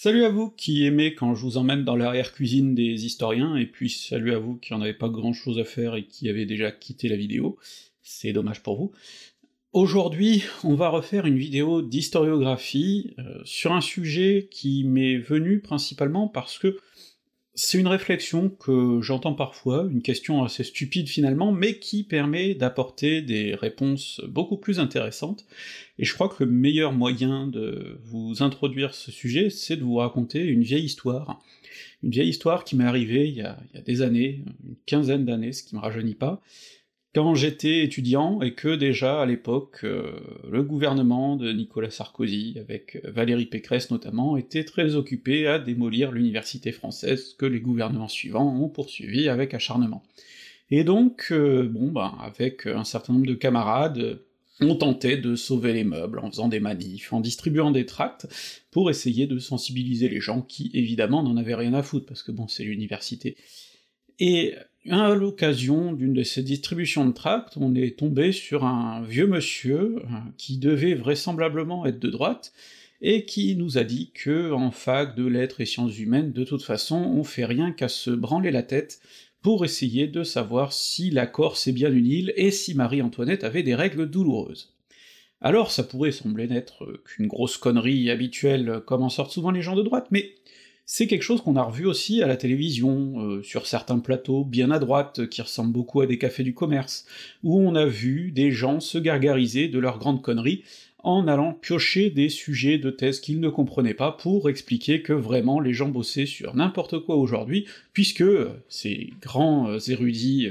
Salut à vous qui aimez quand je vous emmène dans l'arrière-cuisine des historiens, et puis salut à vous qui en avez pas grand chose à faire et qui avez déjà quitté la vidéo, c'est dommage pour vous. Aujourd'hui, on va refaire une vidéo d'historiographie euh, sur un sujet qui m'est venu principalement parce que c'est une réflexion que j'entends parfois, une question assez stupide finalement, mais qui permet d'apporter des réponses beaucoup plus intéressantes, et je crois que le meilleur moyen de vous introduire ce sujet, c'est de vous raconter une vieille histoire. Une vieille histoire qui m'est arrivée il y, a, des années, une quinzaine d'années, ce qui me rajeunit pas, quand j'étais étudiant et que déjà à l'époque euh, le gouvernement de Nicolas Sarkozy, avec Valérie Pécresse notamment, était très occupé à démolir l'université française que les gouvernements suivants ont poursuivi avec acharnement. Et donc, euh, bon ben, avec un certain nombre de camarades, on tentait de sauver les meubles en faisant des manifs, en distribuant des tracts, pour essayer de sensibiliser les gens qui, évidemment, n'en avaient rien à foutre, parce que bon, c'est l'université. Et à l'occasion d'une de ces distributions de tracts, on est tombé sur un vieux monsieur, euh, qui devait vraisemblablement être de droite, et qui nous a dit que en fac de lettres et sciences humaines, de toute façon, on fait rien qu'à se branler la tête pour essayer de savoir si la Corse est bien une île, et si Marie-Antoinette avait des règles douloureuses. Alors ça pourrait sembler n'être qu'une grosse connerie habituelle comme en sortent souvent les gens de droite, mais c'est quelque chose qu'on a revu aussi à la télévision, euh, sur certains plateaux bien à droite, qui ressemblent beaucoup à des cafés du commerce, où on a vu des gens se gargariser de leurs grandes conneries, en allant piocher des sujets de thèse qu'ils ne comprenaient pas pour expliquer que vraiment les gens bossaient sur n'importe quoi aujourd'hui, puisque euh, ces grands euh, érudits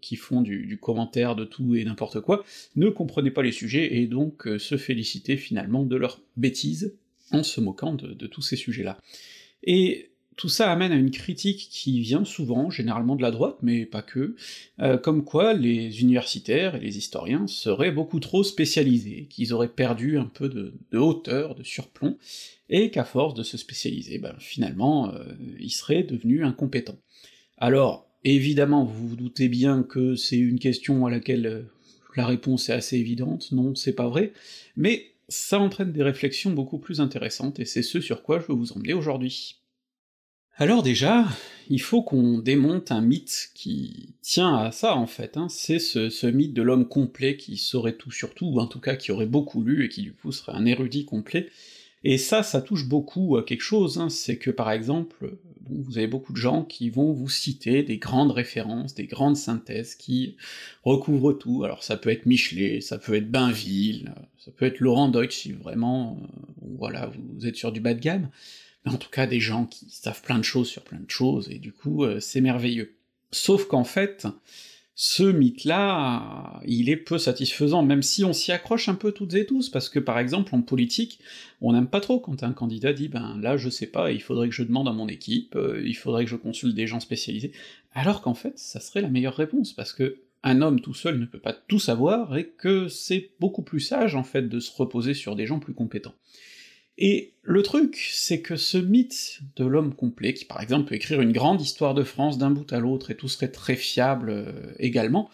qui font du, commentaire de tout et n'importe quoi ne comprenaient pas les sujets, et donc se félicitaient finalement de leurs bêtises, en se moquant de tous ces sujets-là. Et tout ça amène à une critique qui vient souvent, généralement de la droite, mais pas que, euh, comme quoi les universitaires et les historiens seraient beaucoup trop spécialisés, qu'ils auraient perdu un peu de, hauteur, de surplomb, et qu'à force de se spécialiser, ben finalement, euh, ils seraient devenus incompétents. Alors, évidemment, vous vous doutez bien que c'est une question à laquelle euh, la réponse est assez évidente, non, c'est pas vrai, mais ça entraîne des réflexions beaucoup plus intéressantes, et c'est ce sur quoi je veux vous emmener aujourd'hui. Alors déjà, il faut qu'on démonte un mythe qui tient à ça en fait, hein. c'est ce, mythe de l'homme complet qui saurait tout sur tout, ou en tout cas qui aurait beaucoup lu et qui du coup serait un érudit complet, et ça, ça touche beaucoup à quelque chose, hein. c'est que par exemple, vous avez beaucoup de gens qui vont vous citer des grandes références, des grandes synthèses qui recouvrent tout, alors ça peut être Michelet, ça peut être Bainville, ça peut être Laurent Deutsch si vraiment, euh, voilà, vous êtes sur du bas de gamme, mais en tout cas des gens qui savent plein de choses sur plein de choses, et du coup euh, c'est merveilleux. Sauf qu'en fait, ce mythe-là, il est peu satisfaisant, même si on s'y accroche un peu toutes et tous, parce que par exemple en politique, on n'aime pas trop quand un candidat dit ben là je sais pas, il faudrait que je demande à mon équipe, euh, il faudrait que je consulte des gens spécialisés, alors qu'en fait ça serait la meilleure réponse, parce que un homme tout seul ne peut pas tout savoir, et que c'est beaucoup plus sage en fait de se reposer sur des gens plus compétents. Et le truc, c'est que ce mythe de l'homme complet, qui par exemple peut écrire une grande histoire de France d'un bout à l'autre et tout serait très fiable euh, également,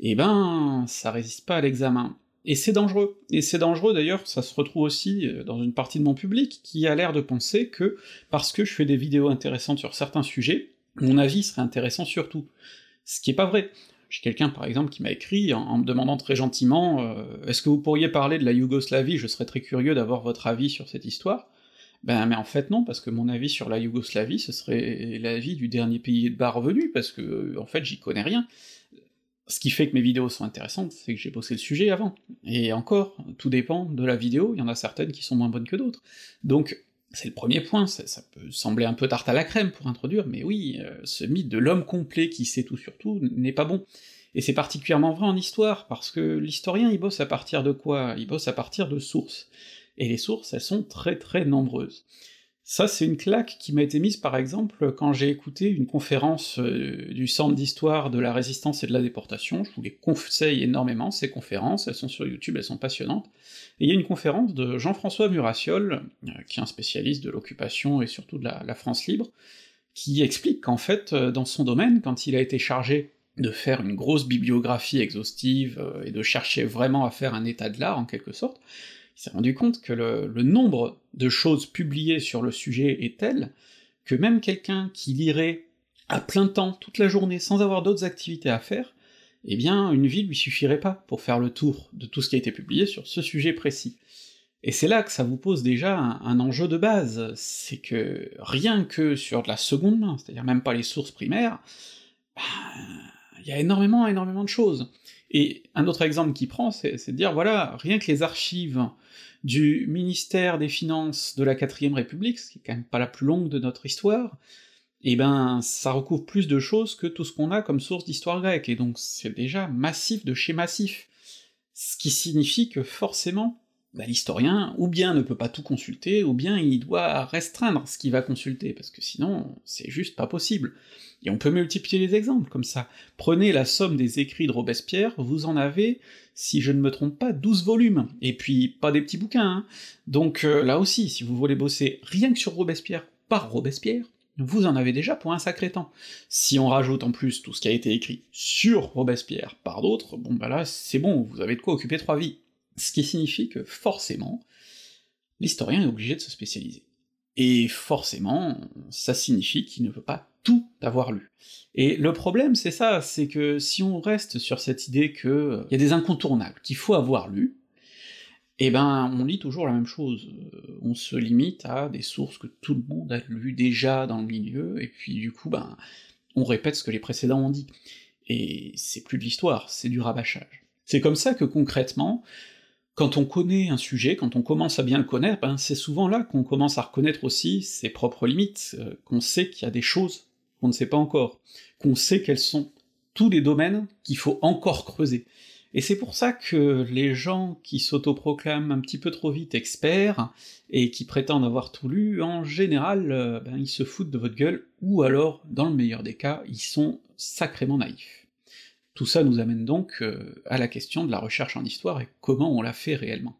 eh ben ça résiste pas à l'examen. Et c'est dangereux. Et c'est dangereux d'ailleurs, ça se retrouve aussi euh, dans une partie de mon public qui a l'air de penser que parce que je fais des vidéos intéressantes sur certains sujets, mon avis serait intéressant sur tout. Ce qui est pas vrai. J'ai quelqu'un par exemple qui m'a écrit en, me demandant très gentiment euh, Est-ce que vous pourriez parler de la Yougoslavie? Je serais très curieux d'avoir votre avis sur cette histoire. Ben mais en fait non, parce que mon avis sur la Yougoslavie, ce serait l'avis du dernier pays de bas revenu, parce que en fait j'y connais rien. Ce qui fait que mes vidéos sont intéressantes, c'est que j'ai bossé le sujet avant. Et encore, tout dépend de la vidéo, il y en a certaines qui sont moins bonnes que d'autres. Donc c'est le premier point, ça, peut sembler un peu tarte à la crème pour introduire, mais oui, euh, ce mythe de l'homme complet qui sait tout sur tout n'est pas bon. Et c'est particulièrement vrai en histoire, parce que l'historien il bosse à partir de quoi? Il bosse à partir de sources. Et les sources, elles sont très très nombreuses. Ça, c'est une claque qui m'a été mise par exemple quand j'ai écouté une conférence euh, du Centre d'Histoire de la Résistance et de la Déportation, je vous les conseille énormément, ces conférences, elles sont sur YouTube, elles sont passionnantes, et il y a une conférence de Jean-François Murassiol, euh, qui est un spécialiste de l'occupation et surtout de la, France libre, qui explique qu'en fait, euh, dans son domaine, quand il a été chargé de faire une grosse bibliographie exhaustive et de chercher vraiment à faire un état de l'art en quelque sorte, Il s'est rendu compte que le, nombre de choses publiées sur le sujet est tel que même quelqu'un qui lirait à plein temps toute la journée sans avoir d'autres activités à faire, eh bien une vie lui suffirait pas pour faire le tour de tout ce qui a été publié sur ce sujet précis. Et c'est là que ça vous pose déjà un, enjeu de base, c'est que rien que sur de la seconde main, c'est-à-dire même pas les sources primaires, ben, il y a énormément, énormément de choses. Et un autre exemple qui prend, c'est de dire, voilà, rien que les archives du ministère des Finances de la quatrième République, ce qui est quand même pas la plus longue de notre histoire, eh ben ça recouvre plus de choses que tout ce qu'on a comme source d'histoire grecque, et donc c'est déjà massif de chez massif. Ce qui signifie que forcément, bah, l'historien, ou bien ne peut pas tout consulter, ou bien il doit restreindre ce qu'il va consulter, parce que sinon, c'est juste pas possible. Et on peut multiplier les exemples comme ça. Prenez la somme des écrits de Robespierre, vous en avez, si je ne me trompe pas, 12 volumes, et puis pas des petits bouquins, hein. Donc euh, là aussi, si vous voulez bosser rien que sur Robespierre par Robespierre, vous en avez déjà pour un sacré temps. Si on rajoute en plus tout ce qui a été écrit sur Robespierre par d'autres, bon bah là c'est bon, vous avez de quoi occuper trois vies. Ce qui signifie que forcément, l'historien est obligé de se spécialiser. Et forcément, ça signifie qu'il ne peut pas tout avoir lu. Et le problème, c'est ça, c'est que si on reste sur cette idée que y a des incontournables qu'il faut avoir lu, eh ben on lit toujours la même chose, euh, on se limite à des sources que tout le monde a lues déjà dans le milieu, et puis du coup, ben, on répète ce que les précédents ont dit. Et c'est plus de l'histoire, c'est du rabâchage. C'est comme ça que concrètement, quand on connaît un sujet, quand on commence à bien le connaître, ben c'est souvent là qu'on commence à reconnaître aussi ses propres limites, euh, qu'on sait qu'il y a des choses qu'on ne sait pas encore, qu'on sait quels sont tous les domaines qu'il faut encore creuser. Et c'est pour ça que les gens qui s'autoproclament un petit peu trop vite experts, et qui prétendent avoir tout lu, en général, euh, ben, ils se foutent de votre gueule, ou alors, dans le meilleur des cas, ils sont sacrément naïfs. Tout ça nous amène donc euh, à la question de la recherche en histoire et comment on la fait réellement.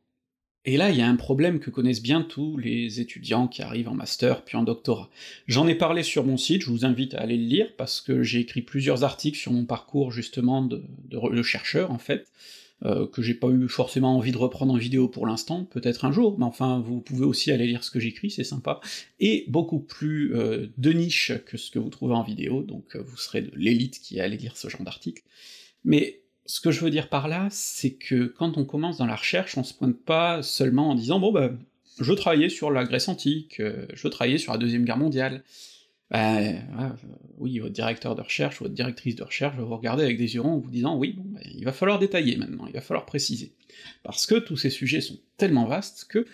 Et là, il y a un problème que connaissent bien tous les étudiants qui arrivent en master puis en doctorat. J'en ai parlé sur mon site, je vous invite à aller le lire, parce que j'ai écrit plusieurs articles sur mon parcours justement de, de, chercheur, en fait, euh, que j'ai pas eu forcément envie de reprendre en vidéo pour l'instant, peut-être un jour, mais enfin, vous pouvez aussi aller lire ce que j'écris, c'est sympa, et beaucoup plus euh, de niche que ce que vous trouvez en vidéo, donc euh, vous serez de l'élite qui allait lire ce genre d'article. Mais ce que je veux dire par là, c'est que quand on commence dans la recherche, on se pointe pas seulement en disant bon bah je travaillais sur la Grèce antique, je travaillais sur la Deuxième Guerre mondiale. Ben, oui, votre directeur de recherche, votre directrice de recherche va vous regarder avec des yeux ronds en vous disant oui, bon, ben, il va falloir détailler maintenant, il va falloir préciser. Parce que tous ces sujets sont tellement vastes que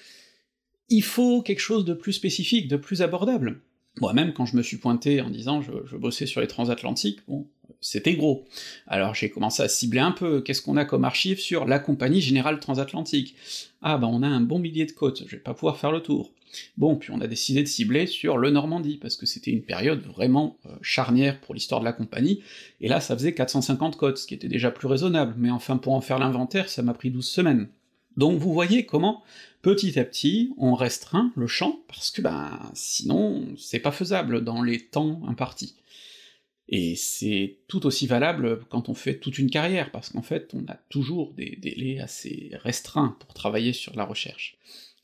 il faut quelque chose de plus spécifique, de plus abordable. Moi-même, quand je me suis pointé en disant je, bossais sur les transatlantiques, bon, c'était gros. Alors j'ai commencé à cibler un peu, qu'est-ce qu'on a comme archive sur la Compagnie Générale Transatlantique Ah bah on a un bon millier de côtes, je vais pas pouvoir faire le tour. Bon, puis on a décidé de cibler sur le Normandie, parce que c'était une période vraiment euh, charnière pour l'histoire de la compagnie, et là ça faisait 450 côtes, ce qui était déjà plus raisonnable, mais enfin pour en faire l'inventaire, ça m'a pris 12 semaines. Donc vous voyez comment, petit à petit, on restreint le champ, parce que ben sinon c'est pas faisable dans les temps impartis. Et c'est tout aussi valable quand on fait toute une carrière, parce qu'en fait, on a toujours des délais assez restreints pour travailler sur la recherche.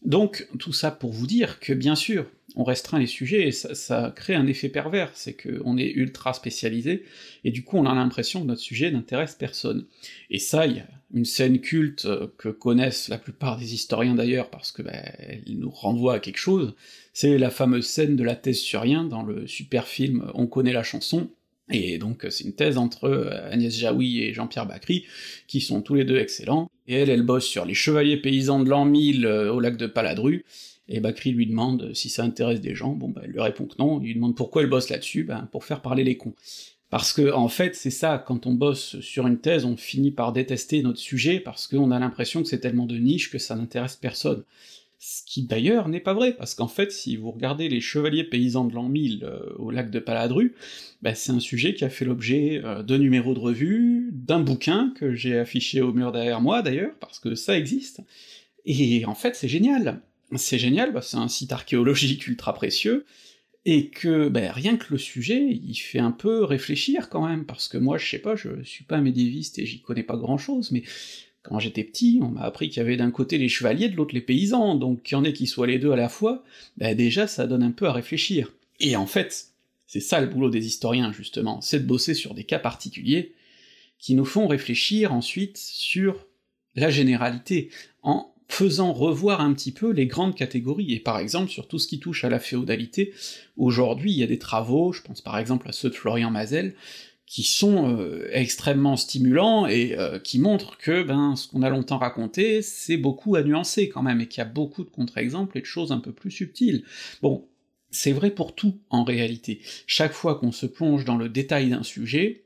Donc, tout ça pour vous dire que, bien sûr, on restreint les sujets, et ça, crée un effet pervers, c'est qu'on est ultra spécialisé, et du coup on a l'impression que notre sujet n'intéresse personne. Et ça, il y a une scène culte que connaissent la plupart des historiens d'ailleurs, parce que ben, elle nous renvoie à quelque chose, c'est la fameuse scène de la thèse sur rien dans le super film On connaît la chanson, et donc c'est une thèse entre euh, Agnès Jaoui et Jean-Pierre Bacry, qui sont tous les deux excellents, et elle, elle bosse sur les chevaliers paysans de l'an 1000 euh, au lac de Paladru, et Bacry lui demande si ça intéresse des gens, bon bah elle lui répond que non, il lui demande pourquoi elle bosse là-dessus, ben pour faire parler les cons. Parce que, en fait, c'est ça, quand on bosse sur une thèse, on finit par détester notre sujet, parce qu'on a l'impression que c'est tellement de niche que ça n'intéresse personne. Ce qui d'ailleurs n'est pas vrai, parce qu'en fait, si vous regardez les chevaliers paysans de l'an 1000 euh, au lac de Paladru, bah, c'est un sujet qui a fait l'objet euh, de numéros de revue, d'un bouquin que j'ai affiché au mur derrière moi d'ailleurs, parce que ça existe, et en fait c'est génial. C'est génial, bah, c'est un site archéologique ultra précieux, et que bah, rien que le sujet, il fait un peu réfléchir quand même, parce que moi je sais pas, je suis pas médiéviste et j'y connais pas grand chose, mais Quand j'étais petit, on m'a appris qu'il y avait d'un côté les chevaliers, de l'autre les paysans, donc qu'il y en ait qui soient les deux à la fois, bah déjà ça donne un peu à réfléchir. Et en fait, c'est ça le boulot des historiens, justement, c'est de bosser sur des cas particuliers, qui nous font réfléchir ensuite sur la généralité, en faisant revoir un petit peu les grandes catégories, et par exemple sur tout ce qui touche à la féodalité, aujourd'hui il y a des travaux, je pense par exemple à ceux de Florian Mazel, qui sont euh, extrêmement stimulants et euh, qui montrent que ben ce qu'on a longtemps raconté, c'est beaucoup à nuancer quand même, et qu'il y a beaucoup de contre-exemples et de choses un peu plus subtiles. Bon, c'est vrai pour tout en réalité. Chaque fois qu'on se plonge dans le détail d'un sujet,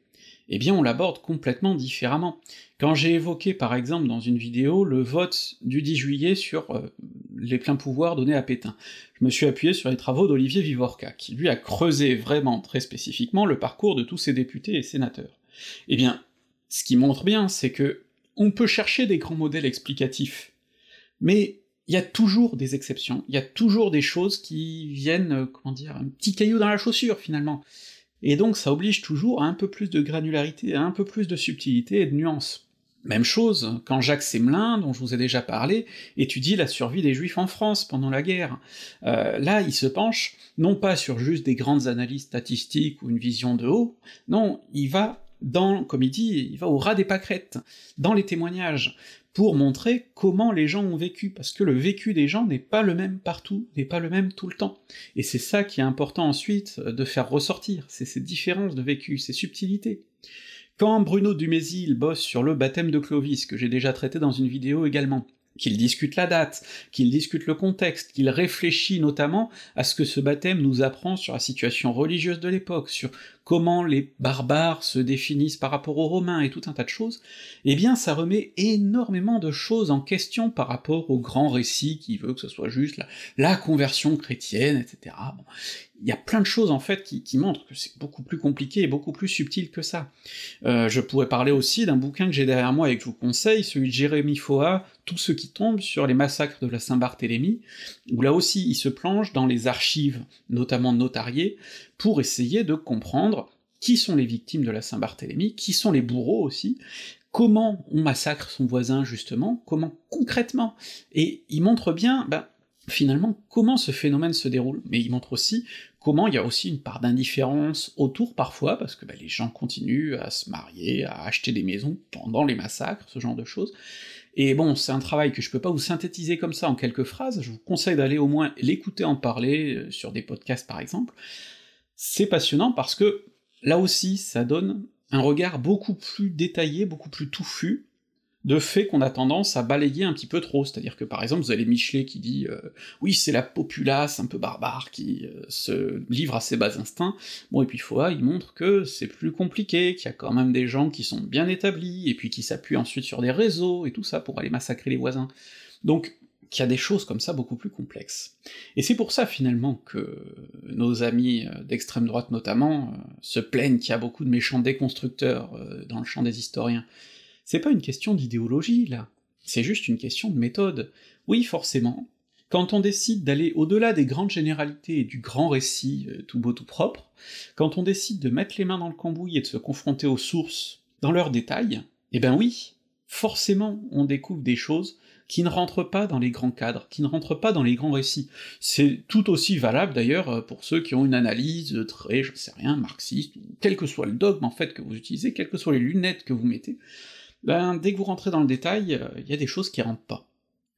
eh bien on l'aborde complètement différemment. Quand j'ai évoqué par exemple dans une vidéo le vote du 10 juillet sur euh, les pleins pouvoirs donnés à Pétain, je me suis appuyé sur les travaux d'Olivier Vivorca, qui lui a creusé vraiment très spécifiquement le parcours de tous ces députés et sénateurs. Eh bien, ce qui montre bien, c'est que on peut chercher des grands modèles explicatifs, mais il y a toujours des exceptions, il y a toujours des choses qui viennent, euh, comment dire, un petit caillou dans la chaussure finalement et donc ça oblige toujours à un peu plus de granularité, à un peu plus de subtilité et de nuance. Même chose quand Jacques Semelin, dont je vous ai déjà parlé, étudie la survie des Juifs en France pendant la guerre. Euh, là, il se penche non pas sur juste des grandes analyses statistiques ou une vision de haut, non, il va dans, comme il dit, il va au ras des pâquerettes, dans les témoignages, pour montrer comment les gens ont vécu, parce que le vécu des gens n'est pas le même partout, n'est pas le même tout le temps. Et c'est ça qui est important ensuite de faire ressortir, c'est ces différences de vécu, ces subtilités. Quand Bruno Dumézil bosse sur le baptême de Clovis, que j'ai déjà traité dans une vidéo également, qu'il discute la date, qu'il discute le contexte, qu'il réfléchit notamment à ce que ce baptême nous apprend sur la situation religieuse de l'époque, sur comment les barbares se définissent par rapport aux Romains et tout un tas de choses, eh bien ça remet énormément de choses en question par rapport au grand récit qui veut que ce soit juste la, conversion chrétienne, etc. Bon, il y a plein de choses en fait qui, qui montrent que c'est beaucoup plus compliqué et beaucoup plus subtil que ça. Euh, je pourrais parler aussi d'un bouquin que j'ai derrière moi et que je vous conseille, celui de Jérémy Foa, Tout ce qui tombe sur les massacres de la Saint-Barthélemy, où là aussi il se plonge dans les archives, notamment notariées, pour essayer de comprendre qui sont les victimes de la Saint-Barthélemy, qui sont les bourreaux aussi, comment on massacre son voisin justement, comment concrètement, et il montre bien, ben, finalement, comment ce phénomène se déroule, mais il montre aussi comment il y a aussi une part d'indifférence autour parfois, parce que ben, les gens continuent à se marier, à acheter des maisons pendant les massacres, ce genre de choses, et bon, c'est un travail que je peux pas vous synthétiser comme ça en quelques phrases, je vous conseille d'aller au moins l'écouter en parler, euh, sur des podcasts par exemple, c'est passionnant parce que, là aussi, ça donne un regard beaucoup plus détaillé, beaucoup plus touffu, de fait qu'on a tendance à balayer un petit peu trop, c'est-à-dire que par exemple vous avez Michelet qui dit euh, oui c'est la populace un peu barbare qui euh, se livre à ses bas instincts, bon et puis Foa il montre que c'est plus compliqué, qu'il y a quand même des gens qui sont bien établis, et puis qui s'appuient ensuite sur des réseaux et tout ça pour aller massacrer les voisins. Donc qu'il y a des choses comme ça beaucoup plus complexes. Et c'est pour ça finalement que nos amis euh, d'extrême droite notamment se plaignent qu'il y a beaucoup de méchants déconstructeurs dans le champ des historiens, c'est pas une question d'idéologie, là, c'est juste une question de méthode. Oui, forcément, quand on décide d'aller au-delà des grandes généralités et du grand récit euh, tout beau tout propre, quand on décide de mettre les mains dans le cambouis et de se confronter aux sources dans leurs détails, eh ben oui, forcément on découvre des choses qui ne rentrent pas dans les grands cadres, qui ne rentrent pas dans les grands récits. C'est tout aussi valable d'ailleurs euh, pour ceux qui ont une analyse très, je sais rien, marxiste, quel que soit le dogme en fait que vous utilisez, quelles que soient les lunettes que vous mettez, ben dès que vous rentrez dans le détail, il euh, y a des choses qui rentrent pas.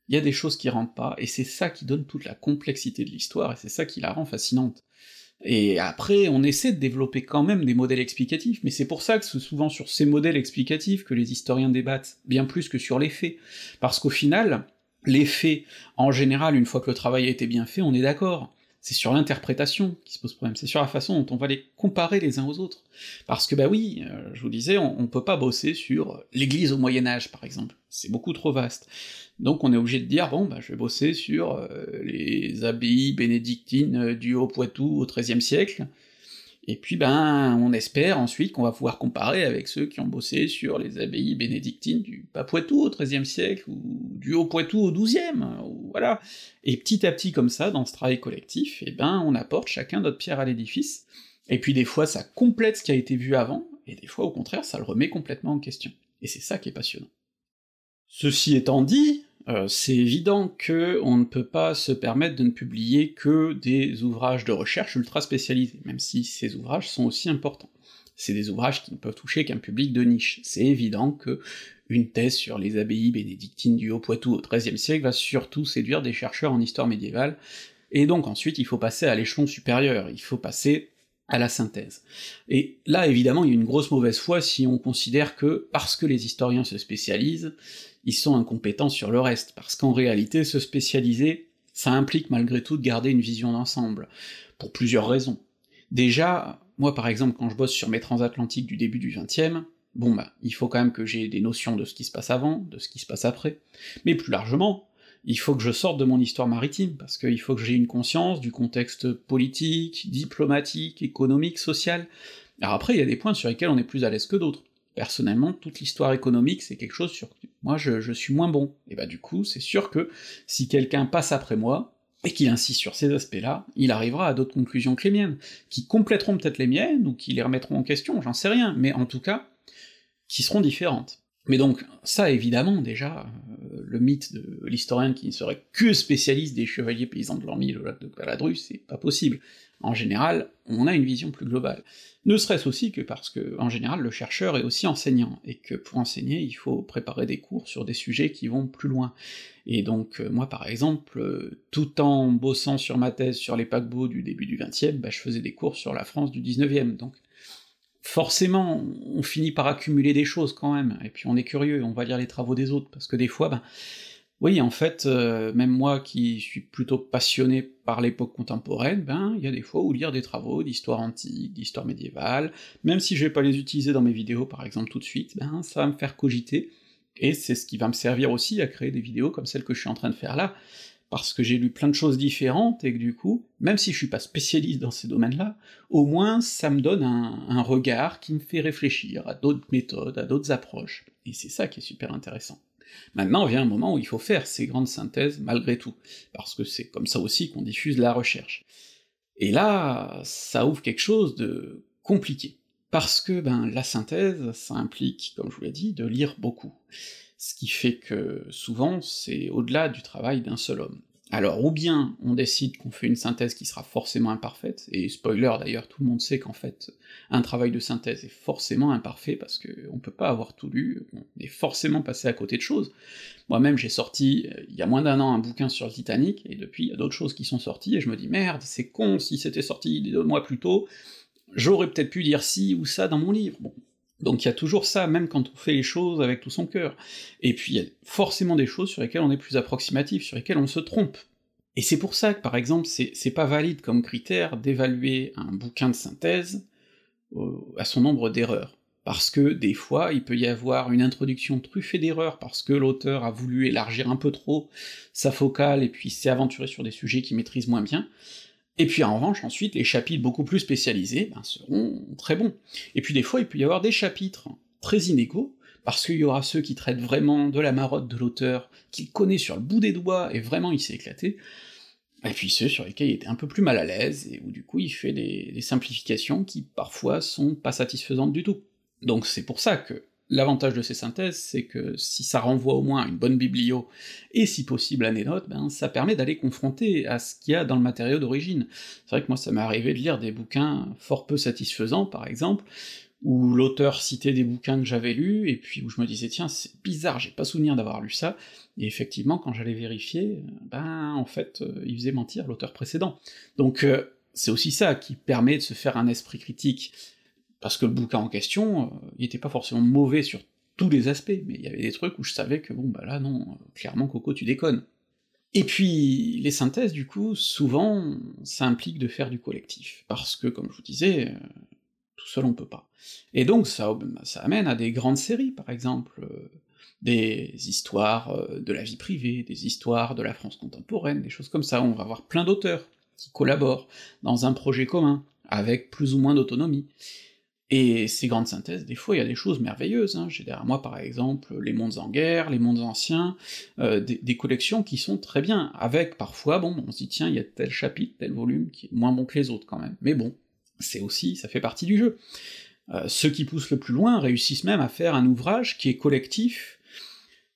Il y a des choses qui rentrent pas, et c'est ça qui donne toute la complexité de l'histoire, et c'est ça qui la rend fascinante. Et après, on essaie de développer quand même des modèles explicatifs, mais c'est pour ça que c'est souvent sur ces modèles explicatifs que les historiens débattent, bien plus que sur les faits. Parce qu'au final, les faits, en général, une fois que le travail a été bien fait, on est d'accord c'est sur l'interprétation qui se pose problème, c'est sur la façon dont on va les comparer les uns aux autres. Parce que bah oui, euh, je vous disais, on, peut pas bosser sur l'église au Moyen Âge, par exemple, c'est beaucoup trop vaste. Donc on est obligé de dire, bon, bah je vais bosser sur euh, les abbayes bénédictines du Haut-Poitou au XIIIe siècle, et puis ben, on espère ensuite qu'on va pouvoir comparer avec ceux qui ont bossé sur les abbayes bénédictines du Bas-Poitou au XIIIe siècle, ou du Haut-Poitou au XIIe, ou voilà. Et petit à petit comme ça, dans ce travail collectif, eh ben on apporte chacun notre pierre à l'édifice, et puis des fois ça complète ce qui a été vu avant, et des fois au contraire ça le remet complètement en question. Et c'est ça qui est passionnant. Ceci étant dit, euh, c'est évident que on ne peut pas se permettre de ne publier que des ouvrages de recherche ultra spécialisés, même si ces ouvrages sont aussi importants. C'est des ouvrages qui ne peuvent toucher qu'un public de niche. C'est évident que une thèse sur les abbayes bénédictines du Haut-Poitou au XIIIe siècle va surtout séduire des chercheurs en histoire médiévale, et donc ensuite il faut passer à l'échelon supérieur, il faut passer à la synthèse. Et là, évidemment, il y a une grosse mauvaise foi si on considère que, parce que les historiens se spécialisent, ils sont incompétents sur le reste, parce qu'en réalité, se spécialiser, ça implique malgré tout de garder une vision d'ensemble, pour plusieurs raisons. Déjà, moi par exemple, quand je bosse sur mes transatlantiques du début du XXe, bon bah, il faut quand même que j'ai des notions de ce qui se passe avant, de ce qui se passe après, mais plus largement, il faut que je sorte de mon histoire maritime, parce qu'il faut que j'ai une conscience du contexte politique, diplomatique, économique, social. Alors après, il y a des points sur lesquels on est plus à l'aise que d'autres. Personnellement, toute l'histoire économique, c'est quelque chose sur moi je, suis moins bon. Et bah du coup, c'est sûr que si quelqu'un passe après moi, et qu'il insiste sur ces aspects-là, il arrivera à d'autres conclusions que les miennes, qui compléteront peut-être les miennes, ou qui les remettront en question, j'en sais rien, mais en tout cas, qui seront différentes. Mais donc, ça évidemment, déjà, euh, le mythe de l'historien qui ne serait que spécialiste des chevaliers paysans de l'Ormi, le lac de c'est pas possible. En général, on a une vision plus globale. Ne serait-ce aussi que parce que, en général, le chercheur est aussi enseignant, et que pour enseigner, il faut préparer des cours sur des sujets qui vont plus loin. Et donc, euh, moi par exemple, euh, tout en bossant sur ma thèse sur les paquebots du début du XXe, bah, je faisais des cours sur la France du XIXe, donc forcément, on finit par accumuler des choses quand même, et puis on est curieux, on va lire les travaux des autres, parce que des fois, ben, oui, en fait, euh, même moi qui suis plutôt passionné par l'époque contemporaine, ben, il y a des fois où lire des travaux d'histoire antique, d'histoire médiévale, même si je vais pas les utiliser dans mes vidéos par exemple tout de suite, ben, ça va me faire cogiter, et c'est ce qui va me servir aussi à créer des vidéos comme celle que je suis en train de faire là, parce que j'ai lu plein de choses différentes, et que du coup, même si je suis pas spécialiste dans ces domaines-là, au moins ça me donne un, regard qui me fait réfléchir à d'autres méthodes, à d'autres approches, et c'est ça qui est super intéressant. Maintenant vient un moment où il faut faire ces grandes synthèses malgré tout, parce que c'est comme ça aussi qu'on diffuse la recherche. Et là, ça ouvre quelque chose de compliqué, parce que ben la synthèse, ça implique, comme je vous l'ai dit, de lire beaucoup ce qui fait que souvent c'est au-delà du travail d'un seul homme. Alors ou bien on décide qu'on fait une synthèse qui sera forcément imparfaite, et spoiler d'ailleurs, tout le monde sait qu'en fait un travail de synthèse est forcément imparfait parce que on peut pas avoir tout lu, on est forcément passé à côté de choses. Moi-même j'ai sorti euh, il y a moins d'un an un bouquin sur le Titanic, et depuis il y a d'autres choses qui sont sorties, et je me dis merde, c'est con, si c'était sorti deux mois plus tôt, j'aurais peut-être pu dire ci ou ça dans mon livre. Donc il y a toujours ça, même quand on fait les choses avec tout son cœur. Et puis il y a forcément des choses sur lesquelles on est plus approximatif, sur lesquelles on se trompe. Et c'est pour ça que, par exemple, c'est pas valide comme critère d'évaluer un bouquin de synthèse euh, à son nombre d'erreurs. Parce que des fois, il peut y avoir une introduction truffée d'erreurs, parce que l'auteur a voulu élargir un peu trop sa focale, et puis s'est aventuré sur des sujets qu'il maîtrise moins bien, et puis en revanche, ensuite, les chapitres beaucoup plus spécialisés ben, seront très bons. Et puis des fois, il peut y avoir des chapitres très inégaux, parce qu'il y aura ceux qui traitent vraiment de la marotte de l'auteur, qu'il connaît sur le bout des doigts, et vraiment il s'est éclaté, et puis ceux sur lesquels il était un peu plus mal à l'aise, et où du coup il fait des, des simplifications qui parfois sont pas satisfaisantes du tout. Donc c'est pour ça que L'avantage de ces synthèses, c'est que si ça renvoie au moins à une bonne biblio, et si possible à ben ça permet d'aller confronter à ce qu'il y a dans le matériau d'origine. C'est vrai que moi ça m'est arrivé de lire des bouquins fort peu satisfaisants, par exemple, où l'auteur citait des bouquins que j'avais lus, et puis où je me disais tiens, c'est bizarre, j'ai pas souvenir d'avoir lu ça, et effectivement, quand j'allais vérifier, ben en fait, euh, il faisait mentir l'auteur précédent. Donc euh, c'est aussi ça qui permet de se faire un esprit critique, parce que le bouquin en question, euh, il était pas forcément mauvais sur tous les aspects, mais il y avait des trucs où je savais que bon bah là non, euh, clairement Coco tu déconnes. Et puis les synthèses du coup, souvent ça implique de faire du collectif, parce que comme je vous disais, euh, tout seul on peut pas. Et donc ça, ça amène à des grandes séries, par exemple, des histoires de la vie privée, des histoires de la France contemporaine, des choses comme ça, on va avoir plein d'auteurs qui collaborent dans un projet commun, avec plus ou moins d'autonomie. Et ces grandes synthèses, des fois, il y a des choses merveilleuses, hein. j'ai derrière moi par exemple Les Mondes en guerre, Les Mondes anciens, euh, des, collections qui sont très bien, avec parfois, bon, on se dit tiens, il y a tel chapitre, tel volume qui est moins bon que les autres quand même, mais bon, c'est aussi, ça fait partie du jeu. Euh, ceux qui poussent le plus loin réussissent même à faire un ouvrage qui est collectif,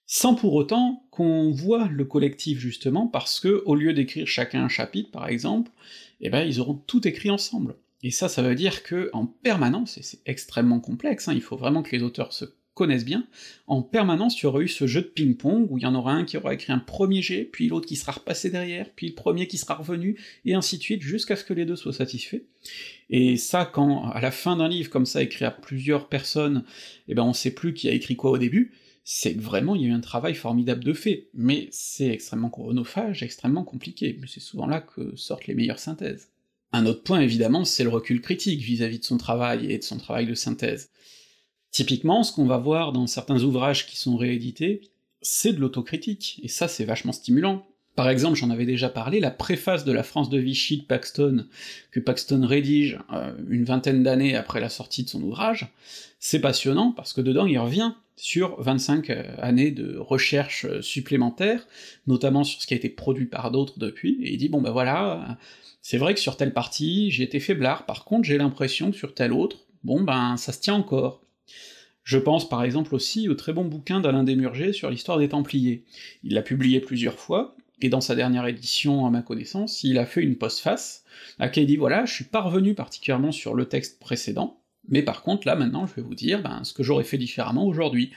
sans pour autant qu'on voit le collectif justement, parce que au lieu d'écrire chacun un chapitre par exemple, eh ben ils auront tout écrit ensemble. Et ça, ça veut dire que en permanence, et c'est extrêmement complexe, hein, il faut vraiment que les auteurs se connaissent bien, en permanence, il y aura eu ce jeu de ping-pong, où il y en aura un qui aura écrit un premier jet, puis l'autre qui sera repassé derrière, puis le premier qui sera revenu, et ainsi de suite, jusqu'à ce que les deux soient satisfaits. Et ça, quand, à la fin d'un livre comme ça, écrit à plusieurs personnes, eh ben on sait plus qui a écrit quoi au début, c'est vraiment il y a eu un travail formidable de fait, mais c'est extrêmement chronophage, extrêmement compliqué, mais c'est souvent là que sortent les meilleures synthèses. Un autre point, évidemment, c'est le recul critique vis-à-vis -vis de son travail et de son travail de synthèse. Typiquement, ce qu'on va voir dans certains ouvrages qui sont réédités, c'est de l'autocritique, et ça c'est vachement stimulant. Par exemple, j'en avais déjà parlé, la préface de la France de Vichy de Paxton, que Paxton rédige euh, une vingtaine d'années après la sortie de son ouvrage, c'est passionnant parce que dedans il revient sur 25 euh, années de recherche euh, supplémentaires, notamment sur ce qui a été produit par d'autres depuis, et il dit bon ben voilà, c'est vrai que sur telle partie j'ai été faiblard, par contre j'ai l'impression que sur telle autre, bon ben ça se tient encore. Je pense par exemple aussi au très bon bouquin d'Alain Desmurger sur l'histoire des Templiers. Il l'a publié plusieurs fois, et dans sa dernière édition, à ma connaissance, il a fait une postface, à laquelle il dit voilà, je suis pas revenu particulièrement sur le texte précédent, mais par contre là maintenant je vais vous dire ben, ce que j'aurais fait différemment aujourd'hui.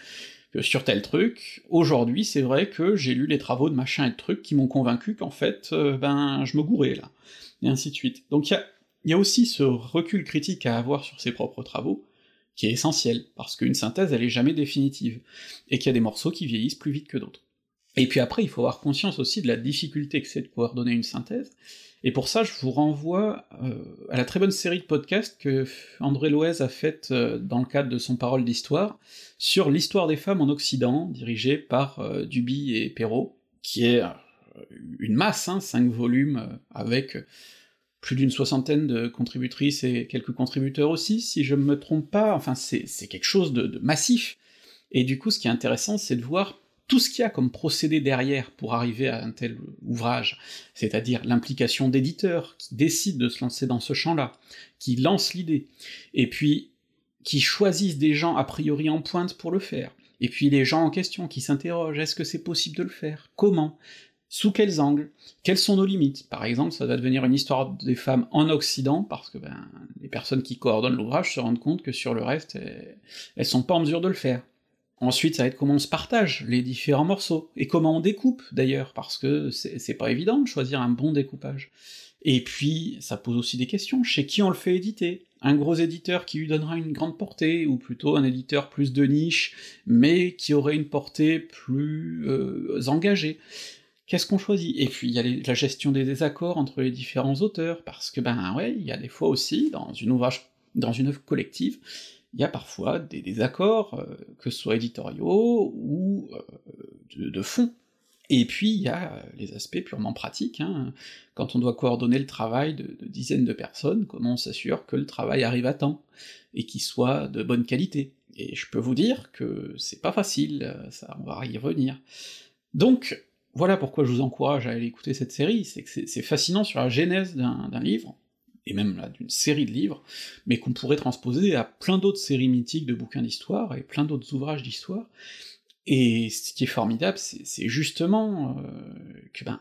Que sur tel truc, aujourd'hui c'est vrai que j'ai lu les travaux de machin et de trucs qui m'ont convaincu qu'en fait, euh, ben je me gourais là, et ainsi de suite. Donc il y a, y a aussi ce recul critique à avoir sur ses propres travaux, qui est essentiel, parce qu'une synthèse elle est jamais définitive, et qu'il y a des morceaux qui vieillissent plus vite que d'autres. Et puis après, il faut avoir conscience aussi de la difficulté que c'est de pouvoir donner une synthèse, et pour ça je vous renvoie euh, à la très bonne série de podcasts que André Loez a faite euh, dans le cadre de son Parole d'Histoire, sur l'histoire des femmes en Occident, dirigée par euh, Duby et Perrault, qui est une masse, hein, cinq volumes, avec plus d'une soixantaine de contributrices et quelques contributeurs aussi, si je me trompe pas, enfin c'est quelque chose de, de, massif. Et du coup, ce qui est intéressant, c'est de voir tout ce qu'il y a comme procédé derrière pour arriver à un tel ouvrage, c'est-à-dire l'implication d'éditeurs qui décident de se lancer dans ce champ-là, qui lancent l'idée, et puis qui choisissent des gens a priori en pointe pour le faire, et puis les gens en question qui s'interrogent, est-ce que c'est possible de le faire? Comment? Sous quels angles, quelles sont nos limites? Par exemple, ça va devenir une histoire des femmes en Occident, parce que ben, les personnes qui coordonnent l'ouvrage se rendent compte que sur le reste, elles, elles sont pas en mesure de le faire. Ensuite, ça va être comment on se partage les différents morceaux, et comment on découpe d'ailleurs, parce que c'est pas évident de choisir un bon découpage. Et puis, ça pose aussi des questions, chez qui on le fait éditer? Un gros éditeur qui lui donnera une grande portée, ou plutôt un éditeur plus de niche, mais qui aurait une portée plus euh, engagée? Qu'est-ce qu'on choisit? Et puis il y a la gestion des désaccords entre les différents auteurs, parce que ben ouais, il y a des fois aussi, dans une ouvrage, dans une œuvre collective, il y a parfois des désaccords, euh, que ce soit éditoriaux ou euh, de, fond. Et puis il y a les aspects purement pratiques, hein. quand on doit coordonner le travail de, de dizaines de personnes, comment on s'assure que le travail arrive à temps, et qu'il soit de bonne qualité? Et je peux vous dire que c'est pas facile, ça, on va y revenir. Donc, voilà pourquoi je vous encourage à aller écouter cette série, c'est que c'est fascinant sur la genèse d'un livre, et même là d'une série de livres, mais qu'on pourrait transposer à plein d'autres séries mythiques de bouquins d'histoire, et plein d'autres ouvrages d'histoire, et ce qui est formidable, c'est justement euh, que ben,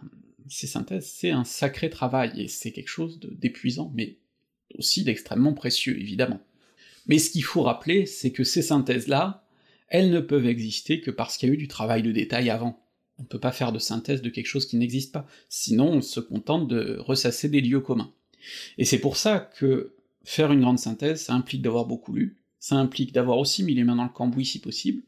ces synthèses, c'est un sacré travail, et c'est quelque chose d'épuisant, mais aussi d'extrêmement précieux, évidemment. Mais ce qu'il faut rappeler, c'est que ces synthèses-là, elles ne peuvent exister que parce qu'il y a eu du travail de détail avant. On peut pas faire de synthèse de quelque chose qui n'existe pas, sinon on se contente de ressasser des lieux communs. Et c'est pour ça que faire une grande synthèse, ça implique d'avoir beaucoup lu, ça implique d'avoir aussi mis les mains dans le cambouis si possible,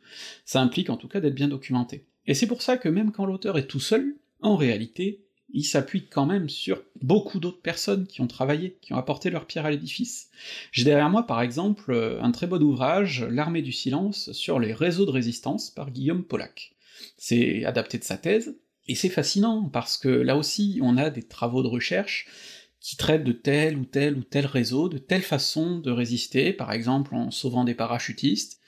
ça implique en tout cas d'être bien documenté. Et c'est pour ça que même quand l'auteur est tout seul, en réalité, il s'appuie quand même sur beaucoup d'autres personnes qui ont travaillé, qui ont apporté leur pierre à l'édifice. J'ai derrière moi par exemple un très bon ouvrage, L'armée du silence, sur les réseaux de résistance par Guillaume Pollack c'est adapté de sa thèse, et c'est fascinant, parce que là aussi, on a des travaux de recherche qui traitent de tel ou tel ou tel réseau, de telle façon de résister, par exemple en sauvant des parachutistes,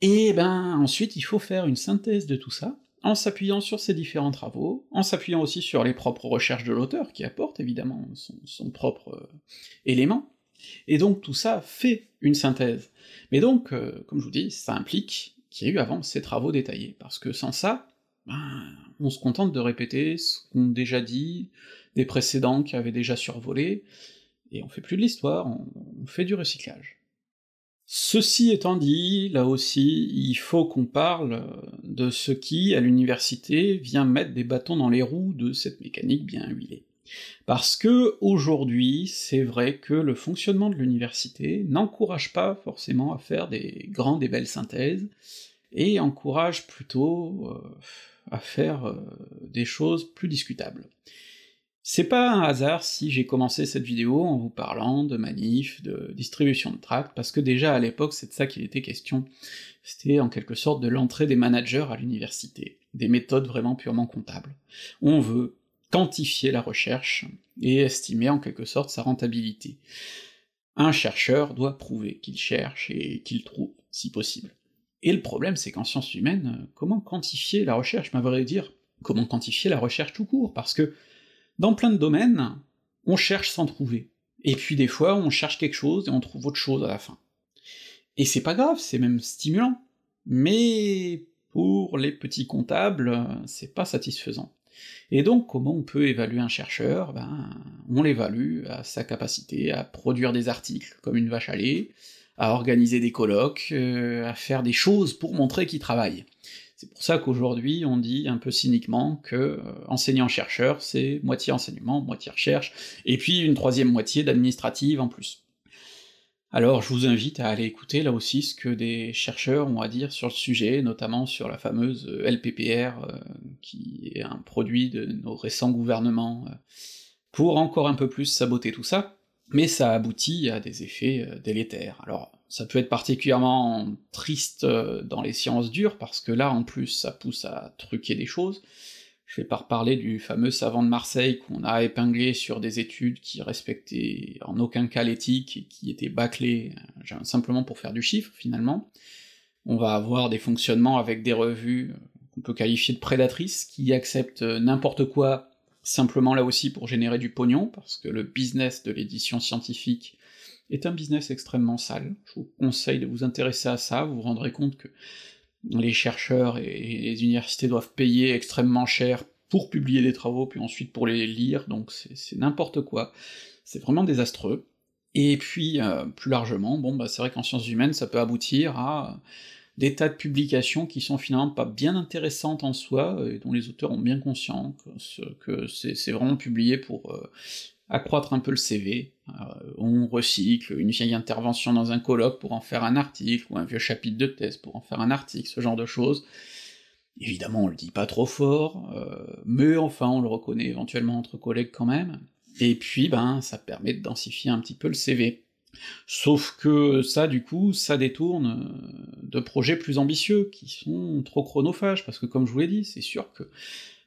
et ben ensuite il faut faire une synthèse de tout ça, en s'appuyant sur ces différents travaux, en s'appuyant aussi sur les propres recherches de l'auteur, qui apporte évidemment son, propre euh, élément, et donc tout ça fait une synthèse. Mais donc, euh, comme je vous dis, ça implique qu'il y a eu avant ces travaux détaillés, parce que sans ça, ben, on se contente de répéter ce qu'on a déjà dit, des précédents qui avaient déjà survolé, et on fait plus de l'histoire, on fait du recyclage. Ceci étant dit, là aussi, il faut qu'on parle de ce qui, à l'université, vient mettre des bâtons dans les roues de cette mécanique bien huilée. Parce que, aujourd'hui, c'est vrai que le fonctionnement de l'université n'encourage pas forcément à faire des grandes et belles synthèses, et encourage plutôt euh, à faire euh, des choses plus discutables. C'est pas un hasard si j'ai commencé cette vidéo en vous parlant de manifs, de distribution de tracts, parce que déjà à l'époque c'est de ça qu'il était question, c'était en quelque sorte de l'entrée des managers à l'université, des méthodes vraiment purement comptables. On veut quantifier la recherche et estimer en quelque sorte sa rentabilité. Un chercheur doit prouver qu'il cherche et qu'il trouve, si possible. Et le problème c'est qu'en sciences humaines, comment quantifier la recherche, mais vrai dire, comment quantifier la recherche tout court, parce que dans plein de domaines, on cherche sans trouver. Et puis des fois, on cherche quelque chose et on trouve autre chose à la fin. Et c'est pas grave, c'est même stimulant. Mais pour les petits comptables, c'est pas satisfaisant. Et donc, comment on peut évaluer un chercheur? Ben, on l'évalue à sa capacité à produire des articles comme une vache à lait, à organiser des colloques, euh, à faire des choses pour montrer qu'il travaille. C'est pour ça qu'aujourd'hui on dit un peu cyniquement que euh, enseignant-chercheur c'est moitié enseignement, moitié recherche, et puis une troisième moitié d'administrative en plus. Alors je vous invite à aller écouter là aussi ce que des chercheurs ont à dire sur le sujet, notamment sur la fameuse LPPR, euh, qui est un produit de nos récents gouvernements, euh, pour encore un peu plus saboter tout ça, mais ça aboutit à des effets délétères. Alors ça peut être particulièrement triste euh, dans les sciences dures, parce que là, en plus, ça pousse à truquer des choses. Je vais pas reparler du fameux savant de Marseille qu'on a épinglé sur des études qui respectaient en aucun cas l'éthique et qui étaient bâclées euh, simplement pour faire du chiffre, finalement. On va avoir des fonctionnements avec des revues euh, qu'on peut qualifier de prédatrices, qui acceptent n'importe quoi, simplement là aussi pour générer du pognon, parce que le business de l'édition scientifique est un business extrêmement sale. Je vous conseille de vous intéresser à ça, vous vous rendrez compte que les chercheurs et les universités doivent payer extrêmement cher pour publier des travaux, puis ensuite pour les lire, donc c'est n'importe quoi. C'est vraiment désastreux. Et puis, euh, plus largement, bon bah c'est vrai qu'en sciences humaines, ça peut aboutir à des tas de publications qui sont finalement pas bien intéressantes en soi, et dont les auteurs ont bien conscience que c'est vraiment publié pour euh, accroître un peu le CV, euh, on recycle une vieille intervention dans un colloque pour en faire un article, ou un vieux chapitre de thèse pour en faire un article, ce genre de choses. Évidemment, on le dit pas trop fort, euh, mais enfin, on le reconnaît éventuellement entre collègues quand même, et puis, ben, ça permet de densifier un petit peu le CV. Sauf que ça, du coup, ça détourne euh, de projets plus ambitieux, qui sont trop chronophages, parce que comme je vous l'ai dit, c'est sûr que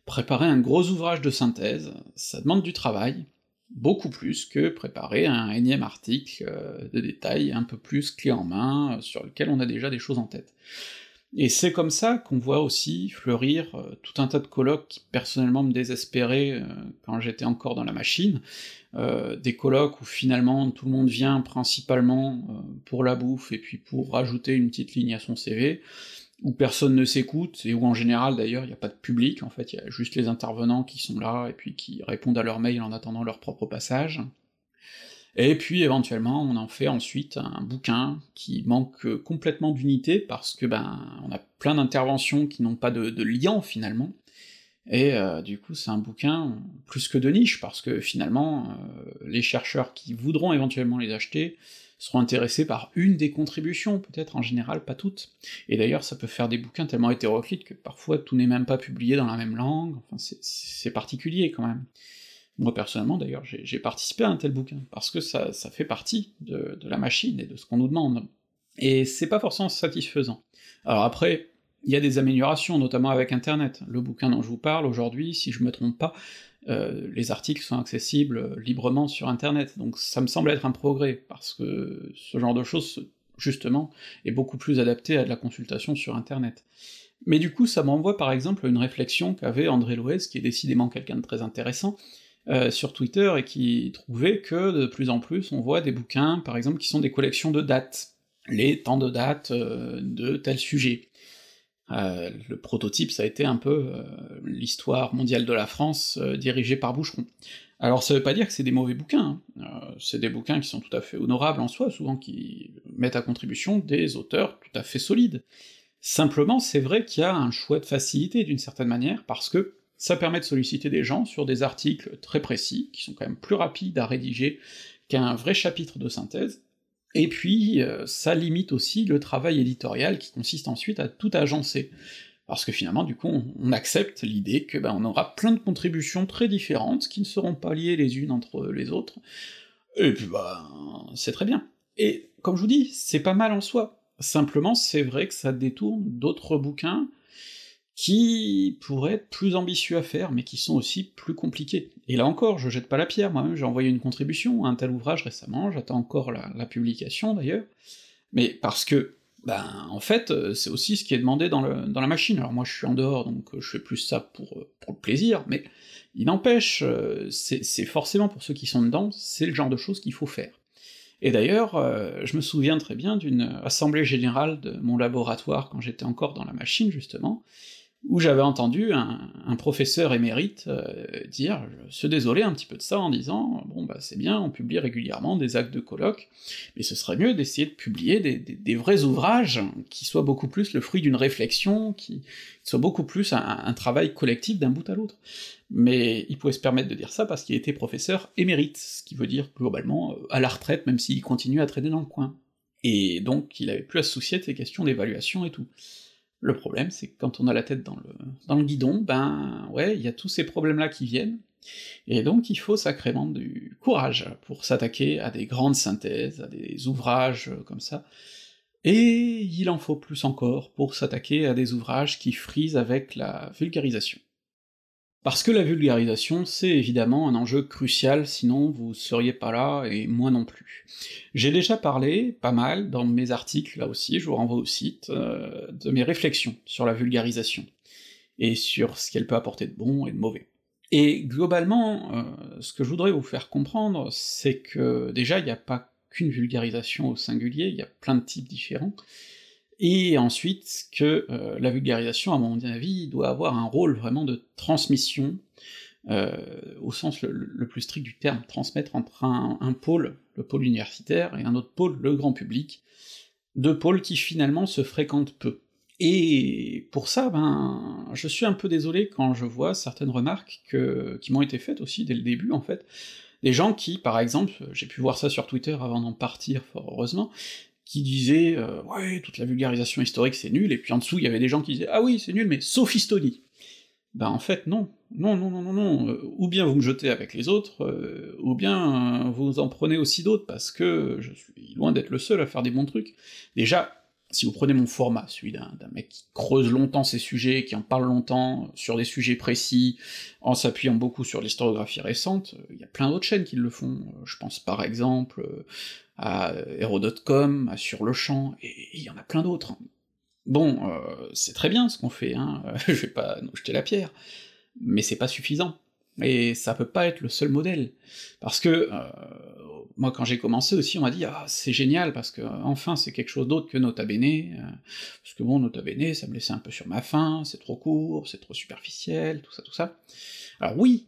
préparer un gros ouvrage de synthèse, ça demande du travail, beaucoup plus que préparer un énième article euh, de détail un peu plus clé en main, euh, sur lequel on a déjà des choses en tête. Et c'est comme ça qu'on voit aussi fleurir euh, tout un tas de colloques qui personnellement me désespéraient quand j'étais encore dans la machine, des colloques où finalement tout le monde vient principalement pour la bouffe et puis pour rajouter une petite ligne à son CV, où personne ne s'écoute, et où en général d'ailleurs il n'y a pas de public, en fait il y a juste les intervenants qui sont là, et puis qui répondent à leurs mails en attendant leur propre passage. Et puis éventuellement on en fait ensuite un bouquin qui manque complètement d'unité, parce que ben on a plein d'interventions qui n'ont pas de, lien finalement, et euh, du coup c'est un bouquin plus que de niche, parce que finalement euh, les chercheurs qui voudront éventuellement les acheter seront intéressés par une des contributions, peut-être en général pas toutes. Et d'ailleurs, ça peut faire des bouquins tellement hétéroclites que parfois tout n'est même pas publié dans la même langue, enfin c'est particulier quand même. Moi personnellement d'ailleurs, j'ai participé à un tel bouquin, parce que ça, fait partie de, la machine et de ce qu'on nous demande. Et c'est pas forcément satisfaisant. Alors après, il y a des améliorations, notamment avec Internet. Le bouquin dont je vous parle aujourd'hui, si je me trompe pas, euh, les articles sont accessibles librement sur Internet, donc ça me semble être un progrès, parce que ce genre de choses, justement, est beaucoup plus adapté à de la consultation sur Internet. Mais du coup, ça m'envoie par exemple une réflexion qu'avait André Loez, qui est décidément quelqu'un de très intéressant, euh, sur Twitter, et qui trouvait que de plus en plus on voit des bouquins, par exemple, qui sont des collections de dates. les temps de date de tel sujet. le prototype, ça a été un peu l'histoire mondiale de la France dirigée par Boucheron. Alors ça veut pas dire que c'est des mauvais bouquins, hein. c'est des bouquins qui sont tout à fait honorables en soi, souvent qui mettent à contribution des auteurs tout à fait solides. Simplement, c'est vrai qu'il y a un choix de facilité d'une certaine manière, parce que ça permet de solliciter des gens sur des articles très précis, qui sont quand même plus rapides à rédiger qu'un vrai chapitre de synthèse, et puis euh, ça limite aussi le travail éditorial qui consiste ensuite à tout agencer. Parce que finalement, du coup, on, accepte l'idée que ben, on aura plein de contributions très différentes, qui ne seront pas liées les unes entre les autres, et puis bah, c'est très bien. Et comme je vous dis, c'est pas mal en soi. Simplement, c'est vrai que ça détourne d'autres bouquins qui pourraient être plus ambitieux à faire, mais qui sont aussi plus compliqués. Et là encore, je jette pas la pierre, moi-même j'ai envoyé une contribution à un tel ouvrage récemment, j'attends encore la, publication d'ailleurs, mais parce que, ben, en fait, c'est aussi ce qui est demandé dans, la machine. Alors moi je suis en dehors, donc je fais plus ça pour, pour le plaisir, mais il n'empêche, c'est forcément pour ceux qui sont dedans, c'est le genre de choses qu'il faut faire. Et d'ailleurs, euh, je me souviens très bien d'une assemblée générale de mon laboratoire quand j'étais encore dans la machine, justement, où j'avais entendu un, professeur émérite euh, dire se désoler un petit peu de ça en disant bon bah c'est bien, on publie régulièrement des actes de colloque, mais ce serait mieux d'essayer de publier des, vrais ouvrages qui soient beaucoup plus le fruit d'une réflexion, qui, soient beaucoup plus un, travail collectif d'un bout à l'autre. Mais il pouvait se permettre de dire ça parce qu'il était professeur émérite, ce qui veut dire globalement euh, à la retraite, même s'il continue à traîner dans le coin. Et donc il avait plus à se soucier de ces questions d'évaluation et tout. Le problème, c'est que quand on a la tête dans le, guidon, ben ouais, il y a tous ces problèmes-là qui viennent, et donc il faut sacrément du courage pour s'attaquer à des grandes synthèses, à des ouvrages comme ça, et il en faut plus encore pour s'attaquer à des ouvrages qui frisent avec la vulgarisation. Parce que la vulgarisation, c'est évidemment un enjeu crucial, sinon vous seriez pas là, et moi non plus. J'ai déjà parlé, pas mal, dans mes articles, là aussi, je vous renvoie au site, euh, de mes réflexions sur la vulgarisation, et sur ce qu'elle peut apporter de bon et de mauvais. Et globalement, euh, ce que je voudrais vous faire comprendre, c'est que déjà, il n'y a pas qu'une vulgarisation au singulier, il y a plein de types différents, et ensuite que euh, la vulgarisation, à mon avis, doit avoir un rôle vraiment de transmission, euh, au sens le, plus strict du terme, transmettre entre un, pôle, le pôle universitaire, et un autre pôle, le grand public, deux pôles qui finalement se fréquentent peu. Et pour ça, ben, je suis un peu désolé quand je vois certaines remarques que, qui m'ont été faites aussi dès le début, en fait, des gens qui, par exemple, j'ai pu voir ça sur Twitter avant d'en partir, fort heureusement, qui disait euh, ouais toute la vulgarisation historique c'est nul, et puis en dessous il y avait des gens qui disaient ah oui c'est nul mais sophistonie. Ben en fait non, non non non non non, euh, ou bien vous me jetez avec les autres, euh, ou bien vous en prenez aussi d'autres parce que je suis loin d'être le seul à faire des bons trucs. Déjà si vous prenez mon format, celui d'un mec qui creuse longtemps ces sujets, qui en parle longtemps, sur des sujets précis, en s'appuyant beaucoup sur l'historiographie récente, il y a plein d'autres chaînes qui le font, je pense par exemple à Hero.com, à Sur le Champ, et il y en a plein d'autres. Bon, euh, c'est très bien ce qu'on fait, hein, je vais pas nous jeter la pierre, mais c'est pas suffisant. Et ça peut pas être le seul modèle. Parce que, euh, moi quand j'ai commencé aussi, on m'a dit ah c'est génial, parce que enfin c'est quelque chose d'autre que Nota Bene, euh, parce que bon, Nota Bene, ça me laissait un peu sur ma faim, c'est trop court, c'est trop superficiel, tout ça, tout ça. Alors oui,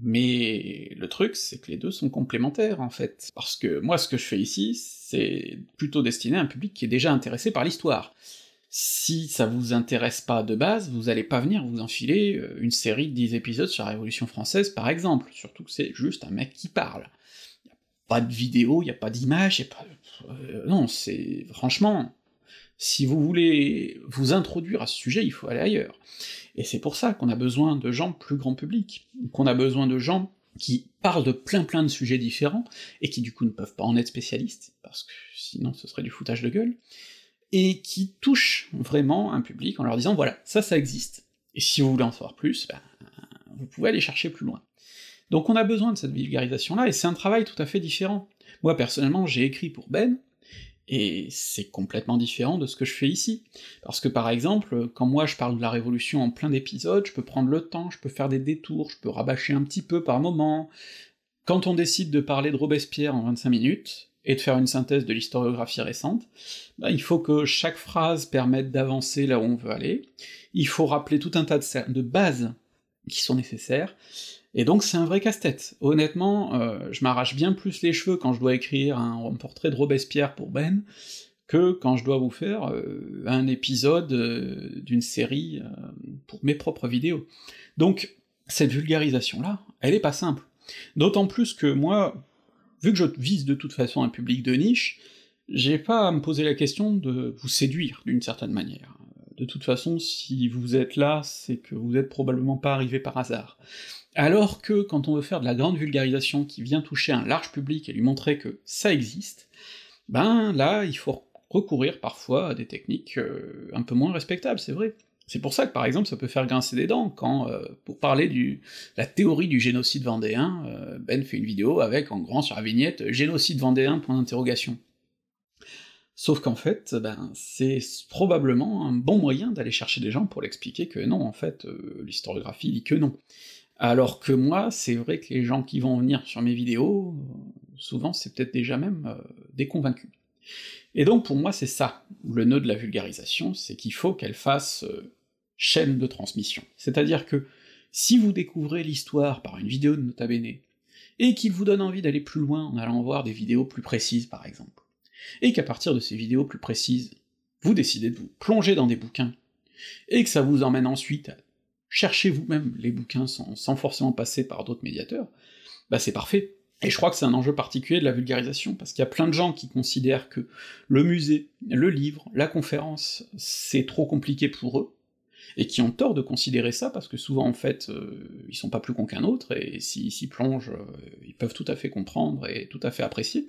mais le truc, c'est que les deux sont complémentaires, en fait. Parce que moi, ce que je fais ici, c'est plutôt destiné à un public qui est déjà intéressé par l'histoire. Si ça vous intéresse pas de base, vous allez pas venir vous enfiler euh, une série de 10 épisodes sur la Révolution française, par exemple, surtout que c'est juste un mec qui parle. Y a pas de vidéo, y a pas d'image, pas... Euh, non, c'est... franchement, si vous voulez vous introduire à ce sujet, il faut aller ailleurs. Et c'est pour ça qu'on a besoin de gens plus grand public, qu'on a besoin de gens qui parlent de plein plein de sujets différents, et qui du coup ne peuvent pas en être spécialistes, parce que sinon ce serait du foutage de gueule, et qui touchent vraiment un public en leur disant voilà, ça ça existe, et si vous voulez en savoir plus, ben, vous pouvez aller chercher plus loin. Donc on a besoin de cette vulgarisation-là, et c'est un travail tout à fait différent. Moi personnellement, j'ai écrit pour Ben, et c'est complètement différent de ce que je fais ici. Parce que par exemple, quand moi je parle de la Révolution en plein d'épisodes, je peux prendre le temps, je peux faire des détours, je peux rabâcher un petit peu par moment. Quand on décide de parler de Robespierre en 25 minutes, et de faire une synthèse de l'historiographie récente, bah, il faut que chaque phrase permette d'avancer là où on veut aller, il faut rappeler tout un tas de, bases qui sont nécessaires, et donc c'est un vrai casse-tête. Honnêtement, euh, je m'arrache bien plus les cheveux quand je dois écrire un, portrait de Robespierre pour Ben, que quand je dois vous faire euh, un épisode euh, d'une série pour mes propres vidéos. Donc, cette vulgarisation-là, elle est pas simple. D'autant plus que moi, vu que je vise de toute façon un public de niche, j'ai pas à me poser la question de vous séduire d'une certaine manière. De toute façon, si vous êtes là, c'est que vous êtes probablement pas arrivé par hasard. Alors que quand on veut faire de la grande vulgarisation qui vient toucher un large public et lui montrer que ça existe, ben là, il faut recourir parfois à des techniques euh, un peu moins respectables, c'est vrai. C'est pour ça que par exemple ça peut faire grincer des dents quand, euh, pour parler du la théorie du génocide vendéen, euh, Ben fait une vidéo avec en grand sur la vignette génocide vendéen point d'interrogation. Sauf qu'en fait, ben, c'est probablement un bon moyen d'aller chercher des gens pour l'expliquer que non, en fait, euh, l'historiographie dit que non. Alors que moi, c'est vrai que les gens qui vont venir sur mes vidéos, souvent c'est peut-être déjà même des convaincus. Et donc pour moi c'est ça, le nœud de la vulgarisation, c'est qu'il faut qu'elle fasse euh, chaîne de transmission. C'est-à-dire que si vous découvrez l'histoire par une vidéo de Nota Bene, et qu'il vous donne envie d'aller plus loin en allant voir des vidéos plus précises par exemple, et qu'à partir de ces vidéos plus précises, vous décidez de vous plonger dans des bouquins, et que ça vous emmène ensuite à chercher vous-même les bouquins sans, sans forcément passer par d'autres médiateurs, bah c'est parfait, et je crois que c'est un enjeu particulier de la vulgarisation, parce qu'il y a plein de gens qui considèrent que le musée, le livre, la conférence, c'est trop compliqué pour eux, et qui ont tort de considérer ça, parce que souvent en fait, euh, ils sont pas plus cons qu'un autre, et s'ils s'y plongent, euh, ils peuvent tout à fait comprendre et tout à fait apprécier.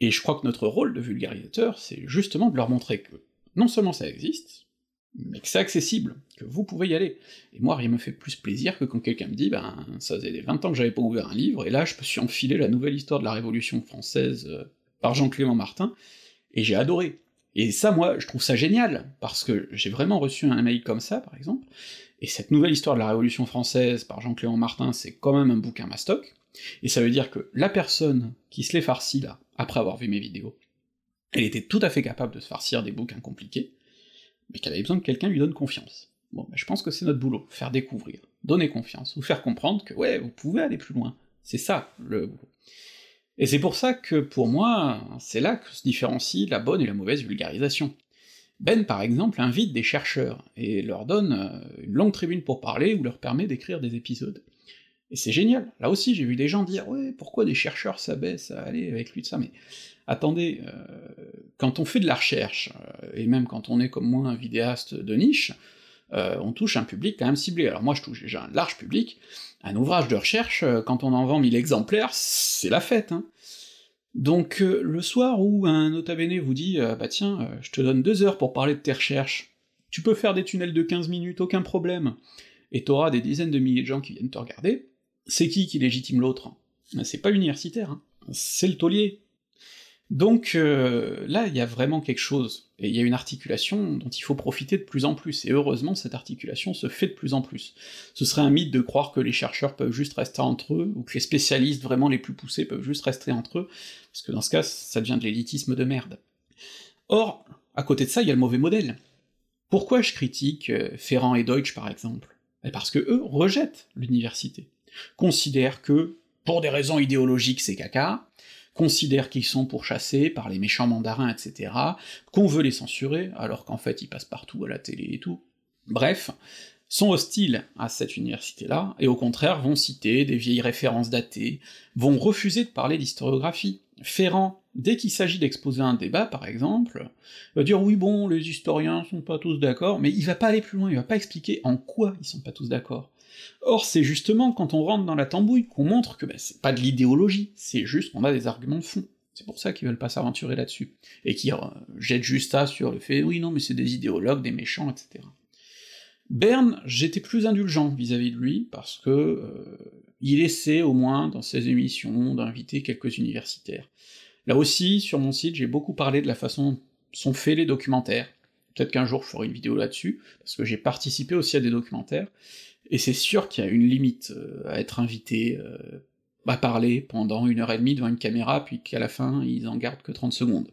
Et je crois que notre rôle de vulgarisateur, c'est justement de leur montrer que non seulement ça existe, mais que c'est accessible, que vous pouvez y aller. Et moi, rien me fait plus plaisir que quand quelqu'un me dit, ben, ça faisait 20 ans que j'avais pas ouvert un livre, et là, je me suis enfilé la nouvelle histoire de la Révolution française euh, par Jean-Clément Martin, et j'ai adoré. Et ça, moi, je trouve ça génial, parce que j'ai vraiment reçu un mail comme ça, par exemple, et cette nouvelle histoire de la Révolution française par Jean-Clément Martin, c'est quand même un bouquin mastoc, et ça veut dire que la personne qui se l'est farcie là, après avoir vu mes vidéos, elle était tout à fait capable de se farcir des bouquins compliqués, mais qu'elle avait besoin que quelqu'un lui donne confiance. Bon, ben je pense que c'est notre boulot, faire découvrir, donner confiance, vous faire comprendre que ouais, vous pouvez aller plus loin. C'est ça, le boulot. Et c'est pour ça que, pour moi, c'est là que se différencie la bonne et la mauvaise vulgarisation. Ben, par exemple, invite des chercheurs, et leur donne euh, une longue tribune pour parler, ou leur permet d'écrire des épisodes. Et c'est génial, là aussi j'ai vu des gens dire « Ouais, pourquoi des chercheurs s'abaissent à aller avec lui de ça ?» Mais attendez, euh, quand on fait de la recherche, euh, et même quand on est comme moi un vidéaste de niche, euh, on touche un public quand même ciblé. Alors moi je touche déjà un large public, un ouvrage de recherche, quand on en vend 1000 exemplaires, c'est la fête, hein. Donc le soir où un nota bene vous dit bah tiens, je te donne deux heures pour parler de tes recherches, tu peux faire des tunnels de 15 minutes, aucun problème, et t'auras des dizaines de milliers de gens qui viennent te regarder, c'est qui qui légitime l'autre? C'est pas l'universitaire, hein. c'est le taulier, donc euh, là, il y a vraiment quelque chose, et il y a une articulation dont il faut profiter de plus en plus, et heureusement cette articulation se fait de plus en plus. Ce serait un mythe de croire que les chercheurs peuvent juste rester entre eux, ou que les spécialistes vraiment les plus poussés peuvent juste rester entre eux, parce que dans ce cas, ça devient de l'élitisme de merde. Or, à côté de ça, il y a le mauvais modèle. Pourquoi je critique euh, Ferrand et Deutsch par exemple? Eh, Parce que eux rejettent l'université, considèrent que, pour des raisons idéologiques c'est caca, considèrent qu'ils sont pourchassés par les méchants mandarins, etc., qu'on veut les censurer, alors qu'en fait ils passent partout à la télé et tout. Bref, sont hostiles à cette université-là, et au contraire vont citer des vieilles références datées, vont refuser de parler d'historiographie. Ferrand, dès qu'il s'agit d'exposer un débat, par exemple, va dire oui bon, les historiens sont pas tous d'accord, mais il va pas aller plus loin, il va pas expliquer en quoi ils sont pas tous d'accord. Or, c'est justement quand on rentre dans la tambouille qu'on montre que ben, c'est pas de l'idéologie, c'est juste qu'on a des arguments de fond. C'est pour ça qu'ils veulent pas s'aventurer là-dessus, et qui euh, jettent juste ça sur le fait oui non mais c'est des idéologues, des méchants, etc. Berne, j'étais plus indulgent vis-à-vis de lui, parce que euh, il essaie au moins dans ses émissions d'inviter quelques universitaires. Là aussi, sur mon site, j'ai beaucoup parlé de la façon dont sont faits les documentaires. Peut-être qu'un jour je ferai une vidéo là-dessus, parce que j'ai participé aussi à des documentaires, et c'est sûr qu'il y a une limite euh, à être invité euh, bah, parler pendant une heure et demie devant une caméra, puis qu'à la fin, ils en gardent que 30 secondes.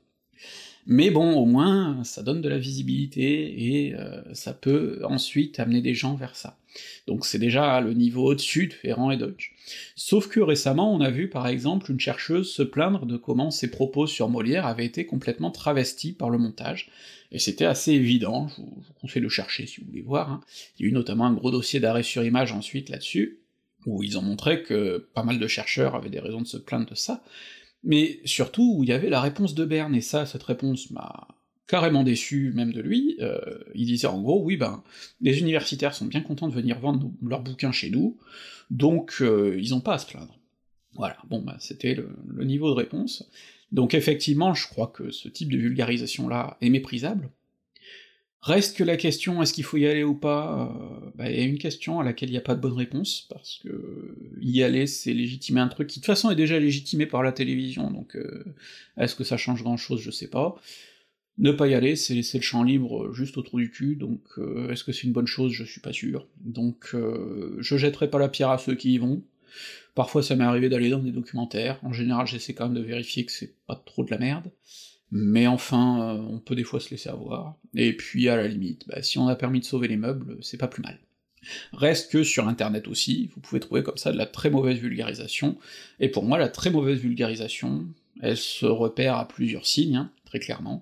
Mais bon, au moins, ça donne de la visibilité, et euh, ça peut ensuite amener des gens vers ça. Donc c'est déjà le niveau au-dessus de Ferrand et Dodge. Sauf que récemment, on a vu par exemple une chercheuse se plaindre de comment ses propos sur Molière avaient été complètement travestis par le montage, et c'était assez évident, je vous, conseille de chercher si vous voulez voir, hein. il y a eu notamment un gros dossier d'arrêt sur image ensuite là-dessus, où ils ont montré que pas mal de chercheurs avaient des raisons de se plaindre de ça, mais surtout il y avait la réponse de Berne, et ça, cette réponse m'a carrément déçu même de lui, euh, il disait en gros, oui ben, les universitaires sont bien contents de venir vendre leurs bouquins chez nous, donc euh, ils ont pas à se plaindre. Voilà, bon bah c'était le, niveau de réponse. Donc effectivement, je crois que ce type de vulgarisation-là est méprisable, Reste que la question est-ce qu'il faut y aller ou pas, euh, bah, il y a une question à laquelle il n'y a pas de bonne réponse, parce que y aller c'est légitimer un truc qui de toute façon est déjà légitimé par la télévision, donc euh, est-ce que ça change grand chose, je sais pas. Ne pas y aller, c'est laisser le champ libre juste au trou du cul, donc euh, est-ce que c'est une bonne chose, je suis pas sûr. Donc je jetterai pas la pierre à ceux qui y vont. Parfois ça m'est arrivé d'aller dans des documentaires, en général j'essaie quand même de vérifier que c'est pas trop de la merde mais enfin, euh, on peut des fois se laisser avoir, et puis à la limite, bah, si on a permis de sauver les meubles, c'est pas plus mal. Reste que sur internet aussi, vous pouvez trouver comme ça de la très mauvaise vulgarisation, et pour moi la très mauvaise vulgarisation, elle se repère à plusieurs signes, hein, très clairement,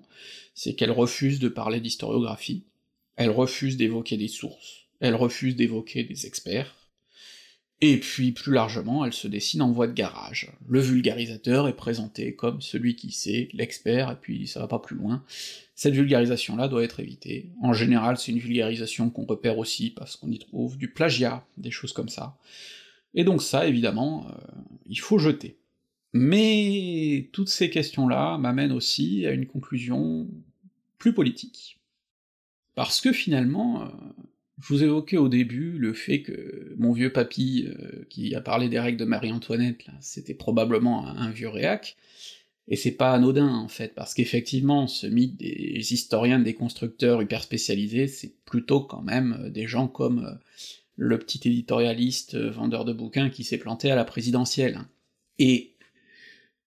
c'est qu'elle refuse de parler d'historiographie, elle refuse d'évoquer des sources, elle refuse d'évoquer des experts, et puis plus largement, elle se dessine en voie de garage. Le vulgarisateur est présenté comme celui qui sait, l'expert, et puis ça va pas plus loin. Cette vulgarisation-là doit être évitée. En général, c'est une vulgarisation qu'on repère aussi parce qu'on y trouve du plagiat, des choses comme ça. Et donc ça, évidemment, euh, il faut jeter. Mais toutes ces questions-là m'amènent aussi à une conclusion plus politique. Parce que finalement, euh, je vous évoquais au début le fait que mon vieux papy, euh, qui a parlé des règles de Marie-Antoinette, là, c'était probablement un, vieux réac, et c'est pas anodin en fait, parce qu'effectivement, ce mythe des historiens, des constructeurs hyper spécialisés, c'est plutôt quand même euh, des gens comme euh, le petit éditorialiste vendeur de bouquins qui s'est planté à la présidentielle. Et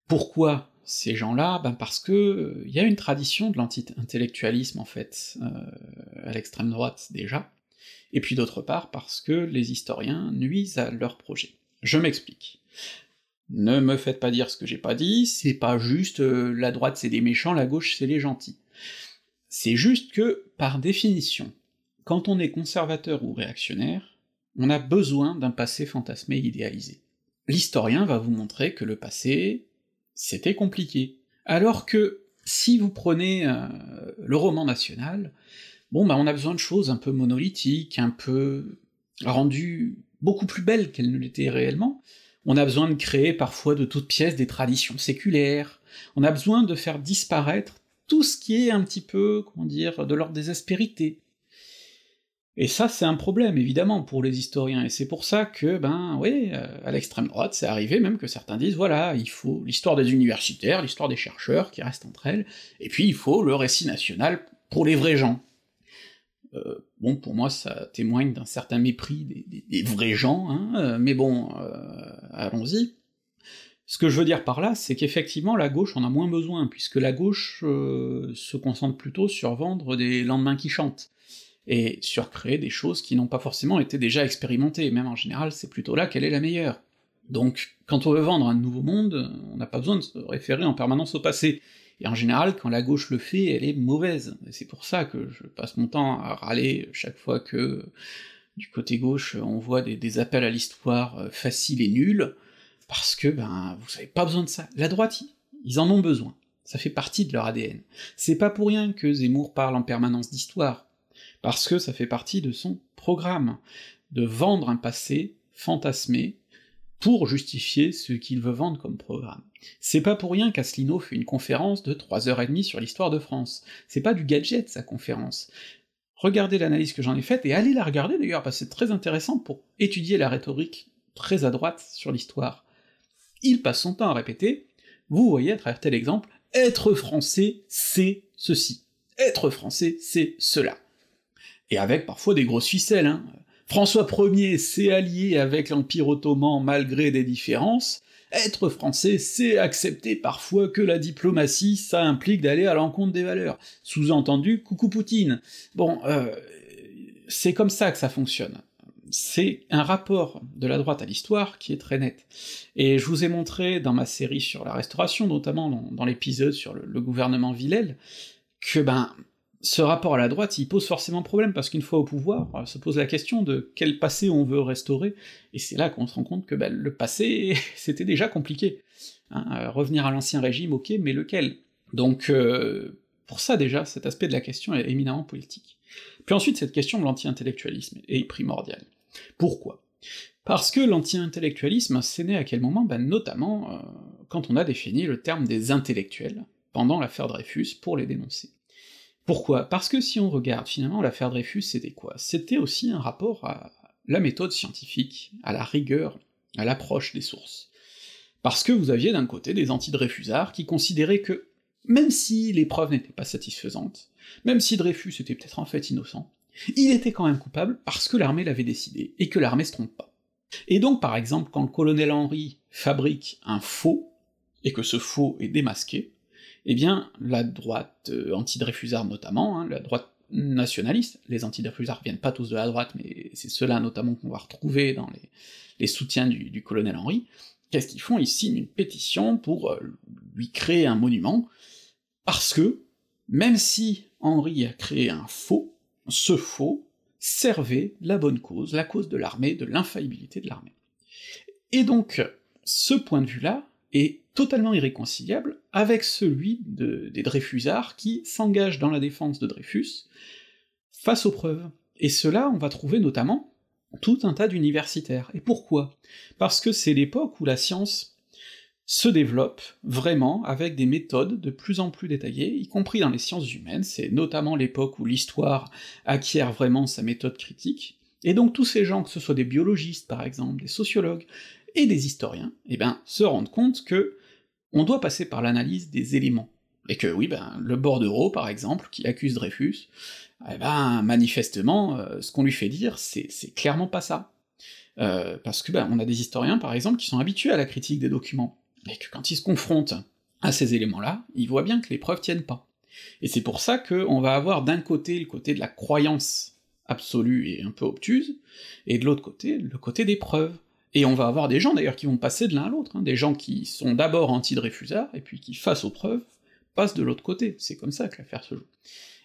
pourquoi ces gens-là? Ben parce que il y a une tradition de l'anti-intellectualisme en fait, à l'extrême droite déjà, et puis d'autre part parce que les historiens nuisent à leur projet. Je m'explique. Ne me faites pas dire ce que j'ai pas dit, c'est pas juste euh, la droite c'est des méchants, la gauche c'est les gentils. C'est juste que, par définition, quand on est conservateur ou réactionnaire, on a besoin d'un passé fantasmé idéalisé. L'historien va vous montrer que le passé, c'était compliqué. Alors que, si vous prenez euh, le roman national, bon bah on a besoin de choses un peu monolithiques, un peu rendues beaucoup plus belles qu'elles ne l'étaient réellement, on a besoin de créer parfois de toutes pièces des traditions séculaires, on a besoin de faire disparaître tout ce qui est un petit peu, comment dire, de l'ordre des aspérités. Et ça, c'est un problème, évidemment, pour les historiens, et c'est pour ça que, ben, oui, euh, à l'extrême droite, c'est arrivé même que certains disent, voilà, il faut l'histoire des universitaires, l'histoire des chercheurs, qui restent entre elles, et puis il faut le récit national pour les vrais gens. Euh, bon, pour moi, ça témoigne d'un certain mépris des, vrais gens, hein, euh, mais bon, euh, allons-y. Ce que je veux dire par là, c'est qu'effectivement, la gauche en a moins besoin, puisque la gauche se concentre plutôt sur vendre des lendemains qui chantent, et sur créer des choses qui n'ont pas forcément été déjà expérimentées, même en général, c'est plutôt là qu'elle est la meilleure. Donc, quand on veut vendre un nouveau monde, on n'a pas besoin de se référer en permanence au passé, et en général, quand la gauche le fait, elle est mauvaise. Et c'est pour ça que je passe mon temps à râler chaque fois que du côté gauche on voit des, appels à l'histoire euh, faciles et nuls, parce que ben vous avez pas besoin de ça. La droite, ils en ont besoin. Ça fait partie de leur ADN. C'est pas pour rien que Zemmour parle en permanence d'histoire, parce que ça fait partie de son programme, de vendre un passé fantasmé pour justifier ce qu'il veut vendre comme programme. C'est pas pour rien qu'Asselineau fait une conférence de 3h30 sur l'histoire de France. C'est pas du gadget, sa conférence. Regardez l'analyse que j'en ai faite, et allez la regarder d'ailleurs, parce que c'est très intéressant pour étudier la rhétorique très à droite sur l'histoire. Il passe son temps à répéter, vous voyez à travers tel exemple, être français, c'est ceci. Être français, c'est cela. Et avec parfois des grosses ficelles, hein. François Ier s'est allié avec l'Empire ottoman malgré des différences, être français, c'est accepter parfois que la diplomatie, ça implique d'aller à l'encontre des valeurs. Sous-entendu, coucou Poutine. Bon, euh, c'est comme ça que ça fonctionne. C'est un rapport de la droite à l'histoire qui est très net. Et je vous ai montré dans ma série sur la restauration, notamment dans, l'épisode sur le, le, gouvernement Villèle, que ben ce rapport à la droite, il pose forcément problème, parce qu'une fois au pouvoir, euh, se pose la question de quel passé on veut restaurer, et c'est là qu'on se rend compte que ben, le passé, c'était déjà compliqué. Hein, euh, revenir à l'ancien régime, ok, mais lequel? Donc, euh, pour ça déjà, cet aspect de la question est éminemment politique. Puis ensuite, cette question de l'anti-intellectualisme est primordiale. Pourquoi? Parce que l'anti-intellectualisme, c'est né à quel moment? Ben notamment quand on a défini le terme des intellectuels, pendant l'affaire Dreyfus, pour les dénoncer. Pourquoi? Parce que si on regarde, finalement, l'affaire Dreyfus, c'était quoi? C'était aussi un rapport à la méthode scientifique, à la rigueur, à l'approche des sources. Parce que vous aviez d'un côté des anti-Dreyfusards qui considéraient que, même si les preuves n'étaient pas satisfaisantes, même si Dreyfus était peut-être en fait innocent, il était quand même coupable parce que l'armée l'avait décidé, et que l'armée se trompe pas. Et donc par exemple, quand le colonel Henry fabrique un faux, et que ce faux est démasqué, eh bien, la droite euh, anti-Dreyfusard notamment, hein, la droite nationaliste, les anti-Dreyfusards viennent pas tous de la droite, mais c'est ceux-là notamment qu'on va retrouver dans les, soutiens du, colonel Henry, qu'est-ce qu'ils font? Ils signent une pétition pour euh, lui créer un monument, parce que, même si Henry a créé un faux, ce faux servait la bonne cause, la cause de l'armée, de l'infaillibilité de l'armée. Et donc, ce point de vue-là est totalement irréconciliable avec celui des Dreyfusards qui s'engagent dans la défense de Dreyfus face aux preuves. Et cela, on va trouver notamment tout un tas d'universitaires. Et pourquoi? Parce que c'est l'époque où la science se développe vraiment avec des méthodes de plus en plus détaillées, y compris dans les sciences humaines, c'est notamment l'époque où l'histoire acquiert vraiment sa méthode critique, et donc tous ces gens, que ce soit des biologistes par exemple, des sociologues, et des historiens, eh ben, se rendent compte que on doit passer par l'analyse des éléments. Et que oui, ben, le bordereau, par exemple, qui accuse Dreyfus, eh ben, manifestement, euh, ce qu'on lui fait dire, c'est clairement pas ça. Euh, parce que ben, on a des historiens, par exemple, qui sont habitués à la critique des documents, et que quand ils se confrontent à ces éléments-là, ils voient bien que les preuves tiennent pas. Et c'est pour ça qu'on va avoir d'un côté le côté de la croyance absolue et un peu obtuse, et de l'autre côté, le côté des preuves. Et on va avoir des gens d'ailleurs qui vont passer de l'un à l'autre, hein, des gens qui sont d'abord anti-Dreyfusard, et puis qui, face aux preuves, passent de l'autre côté, c'est comme ça que l'affaire se joue.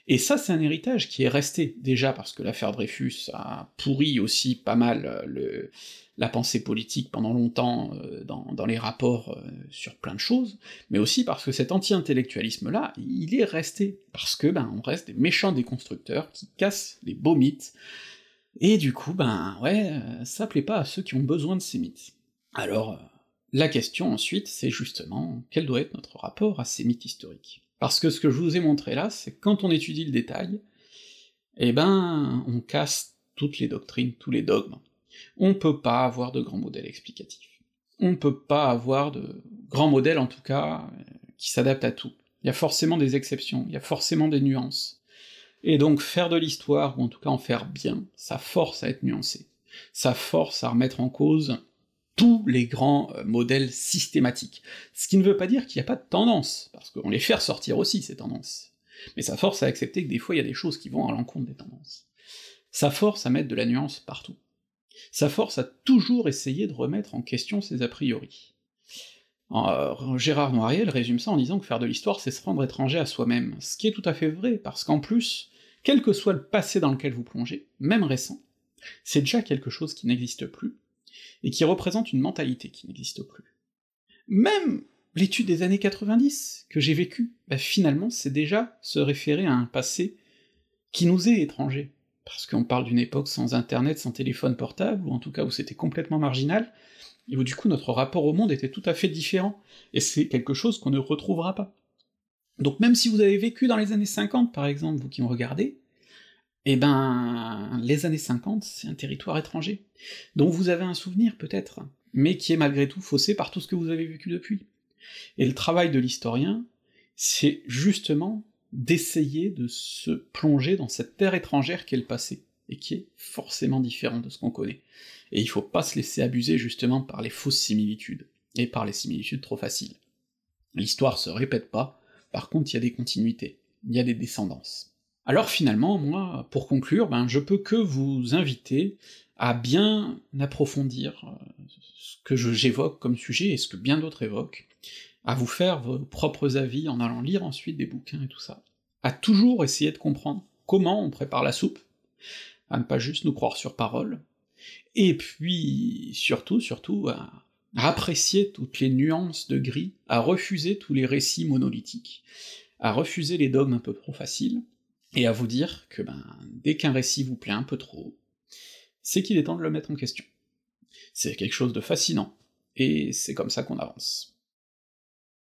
Et ça, c'est un héritage qui est resté, déjà parce que l'affaire Dreyfus a pourri aussi pas mal euh, la pensée politique pendant longtemps euh, dans, dans, les rapports euh, sur plein de choses, mais aussi parce que cet anti-intellectualisme-là, il est resté, parce que ben on reste des méchants déconstructeurs qui cassent les beaux mythes, et du coup, ben ouais, euh, ça plaît pas à ceux qui ont besoin de ces mythes. Alors, euh, la question ensuite, c'est justement quel doit être notre rapport à ces mythes historiques? Parce que ce que je vous ai montré là, c'est quand on étudie le détail, eh ben, on casse toutes les doctrines, tous les dogmes. On peut pas avoir de grands modèles explicatifs. On peut pas avoir de grands modèles, en tout cas, euh, qui s'adaptent à tout. Il y a forcément des exceptions, il y a forcément des nuances. Et donc faire de l'histoire, ou en tout cas en faire bien, ça force à être nuancé, ça force à remettre en cause tous les grands euh, modèles systématiques. Ce qui ne veut pas dire qu'il n'y a pas de tendance, parce qu'on les fait ressortir aussi, ces tendances. Mais ça force à accepter que des fois il y a des choses qui vont à l'encontre des tendances. Ça force à mettre de la nuance partout. Ça force à toujours essayer de remettre en question ses a priori. Euh, Gérard Noiriel résume ça en disant que faire de l'histoire, c'est se rendre étranger à soi-même, ce qui est tout à fait vrai, parce qu'en plus, quel que soit le passé dans lequel vous plongez, même récent, c'est déjà quelque chose qui n'existe plus, et qui représente une mentalité qui n'existe plus. Même l'étude des années 90 que j'ai vécue, bah finalement c'est déjà se référer à un passé qui nous est étranger, parce qu'on parle d'une époque sans internet, sans téléphone portable, ou en tout cas où c'était complètement marginal, et où du coup notre rapport au monde était tout à fait différent, et c'est quelque chose qu'on ne retrouvera pas. Donc même si vous avez vécu dans les années 50, par exemple, vous qui me regardez, eh ben, les années 50, c'est un territoire étranger, dont vous avez un souvenir peut-être, mais qui est malgré tout faussé par tout ce que vous avez vécu depuis. Et le travail de l'historien, c'est justement d'essayer de se plonger dans cette terre étrangère qu'est le passé, et qui est forcément différent de ce qu'on connaît. Et il faut pas se laisser abuser justement par les fausses similitudes. et par les similitudes trop faciles. L'histoire se répète pas, par contre il y a des continuités, il y a des descendances. Alors finalement, moi, pour conclure, ben je peux que vous inviter à bien approfondir euh, ce que j'évoque comme sujet et ce que bien d'autres évoquent, à vous faire vos propres avis en allant lire ensuite des bouquins et tout ça, à toujours essayer de comprendre comment on prépare la soupe, à ne pas juste nous croire sur parole, et puis surtout, surtout, à apprécier toutes les nuances de gris, à refuser tous les récits monolithiques, à refuser les dogmes un peu trop faciles, et à vous dire que ben, dès qu'un récit vous plaît un peu trop, c'est qu'il est temps de le mettre en question. C'est quelque chose de fascinant, et c'est comme ça qu'on avance.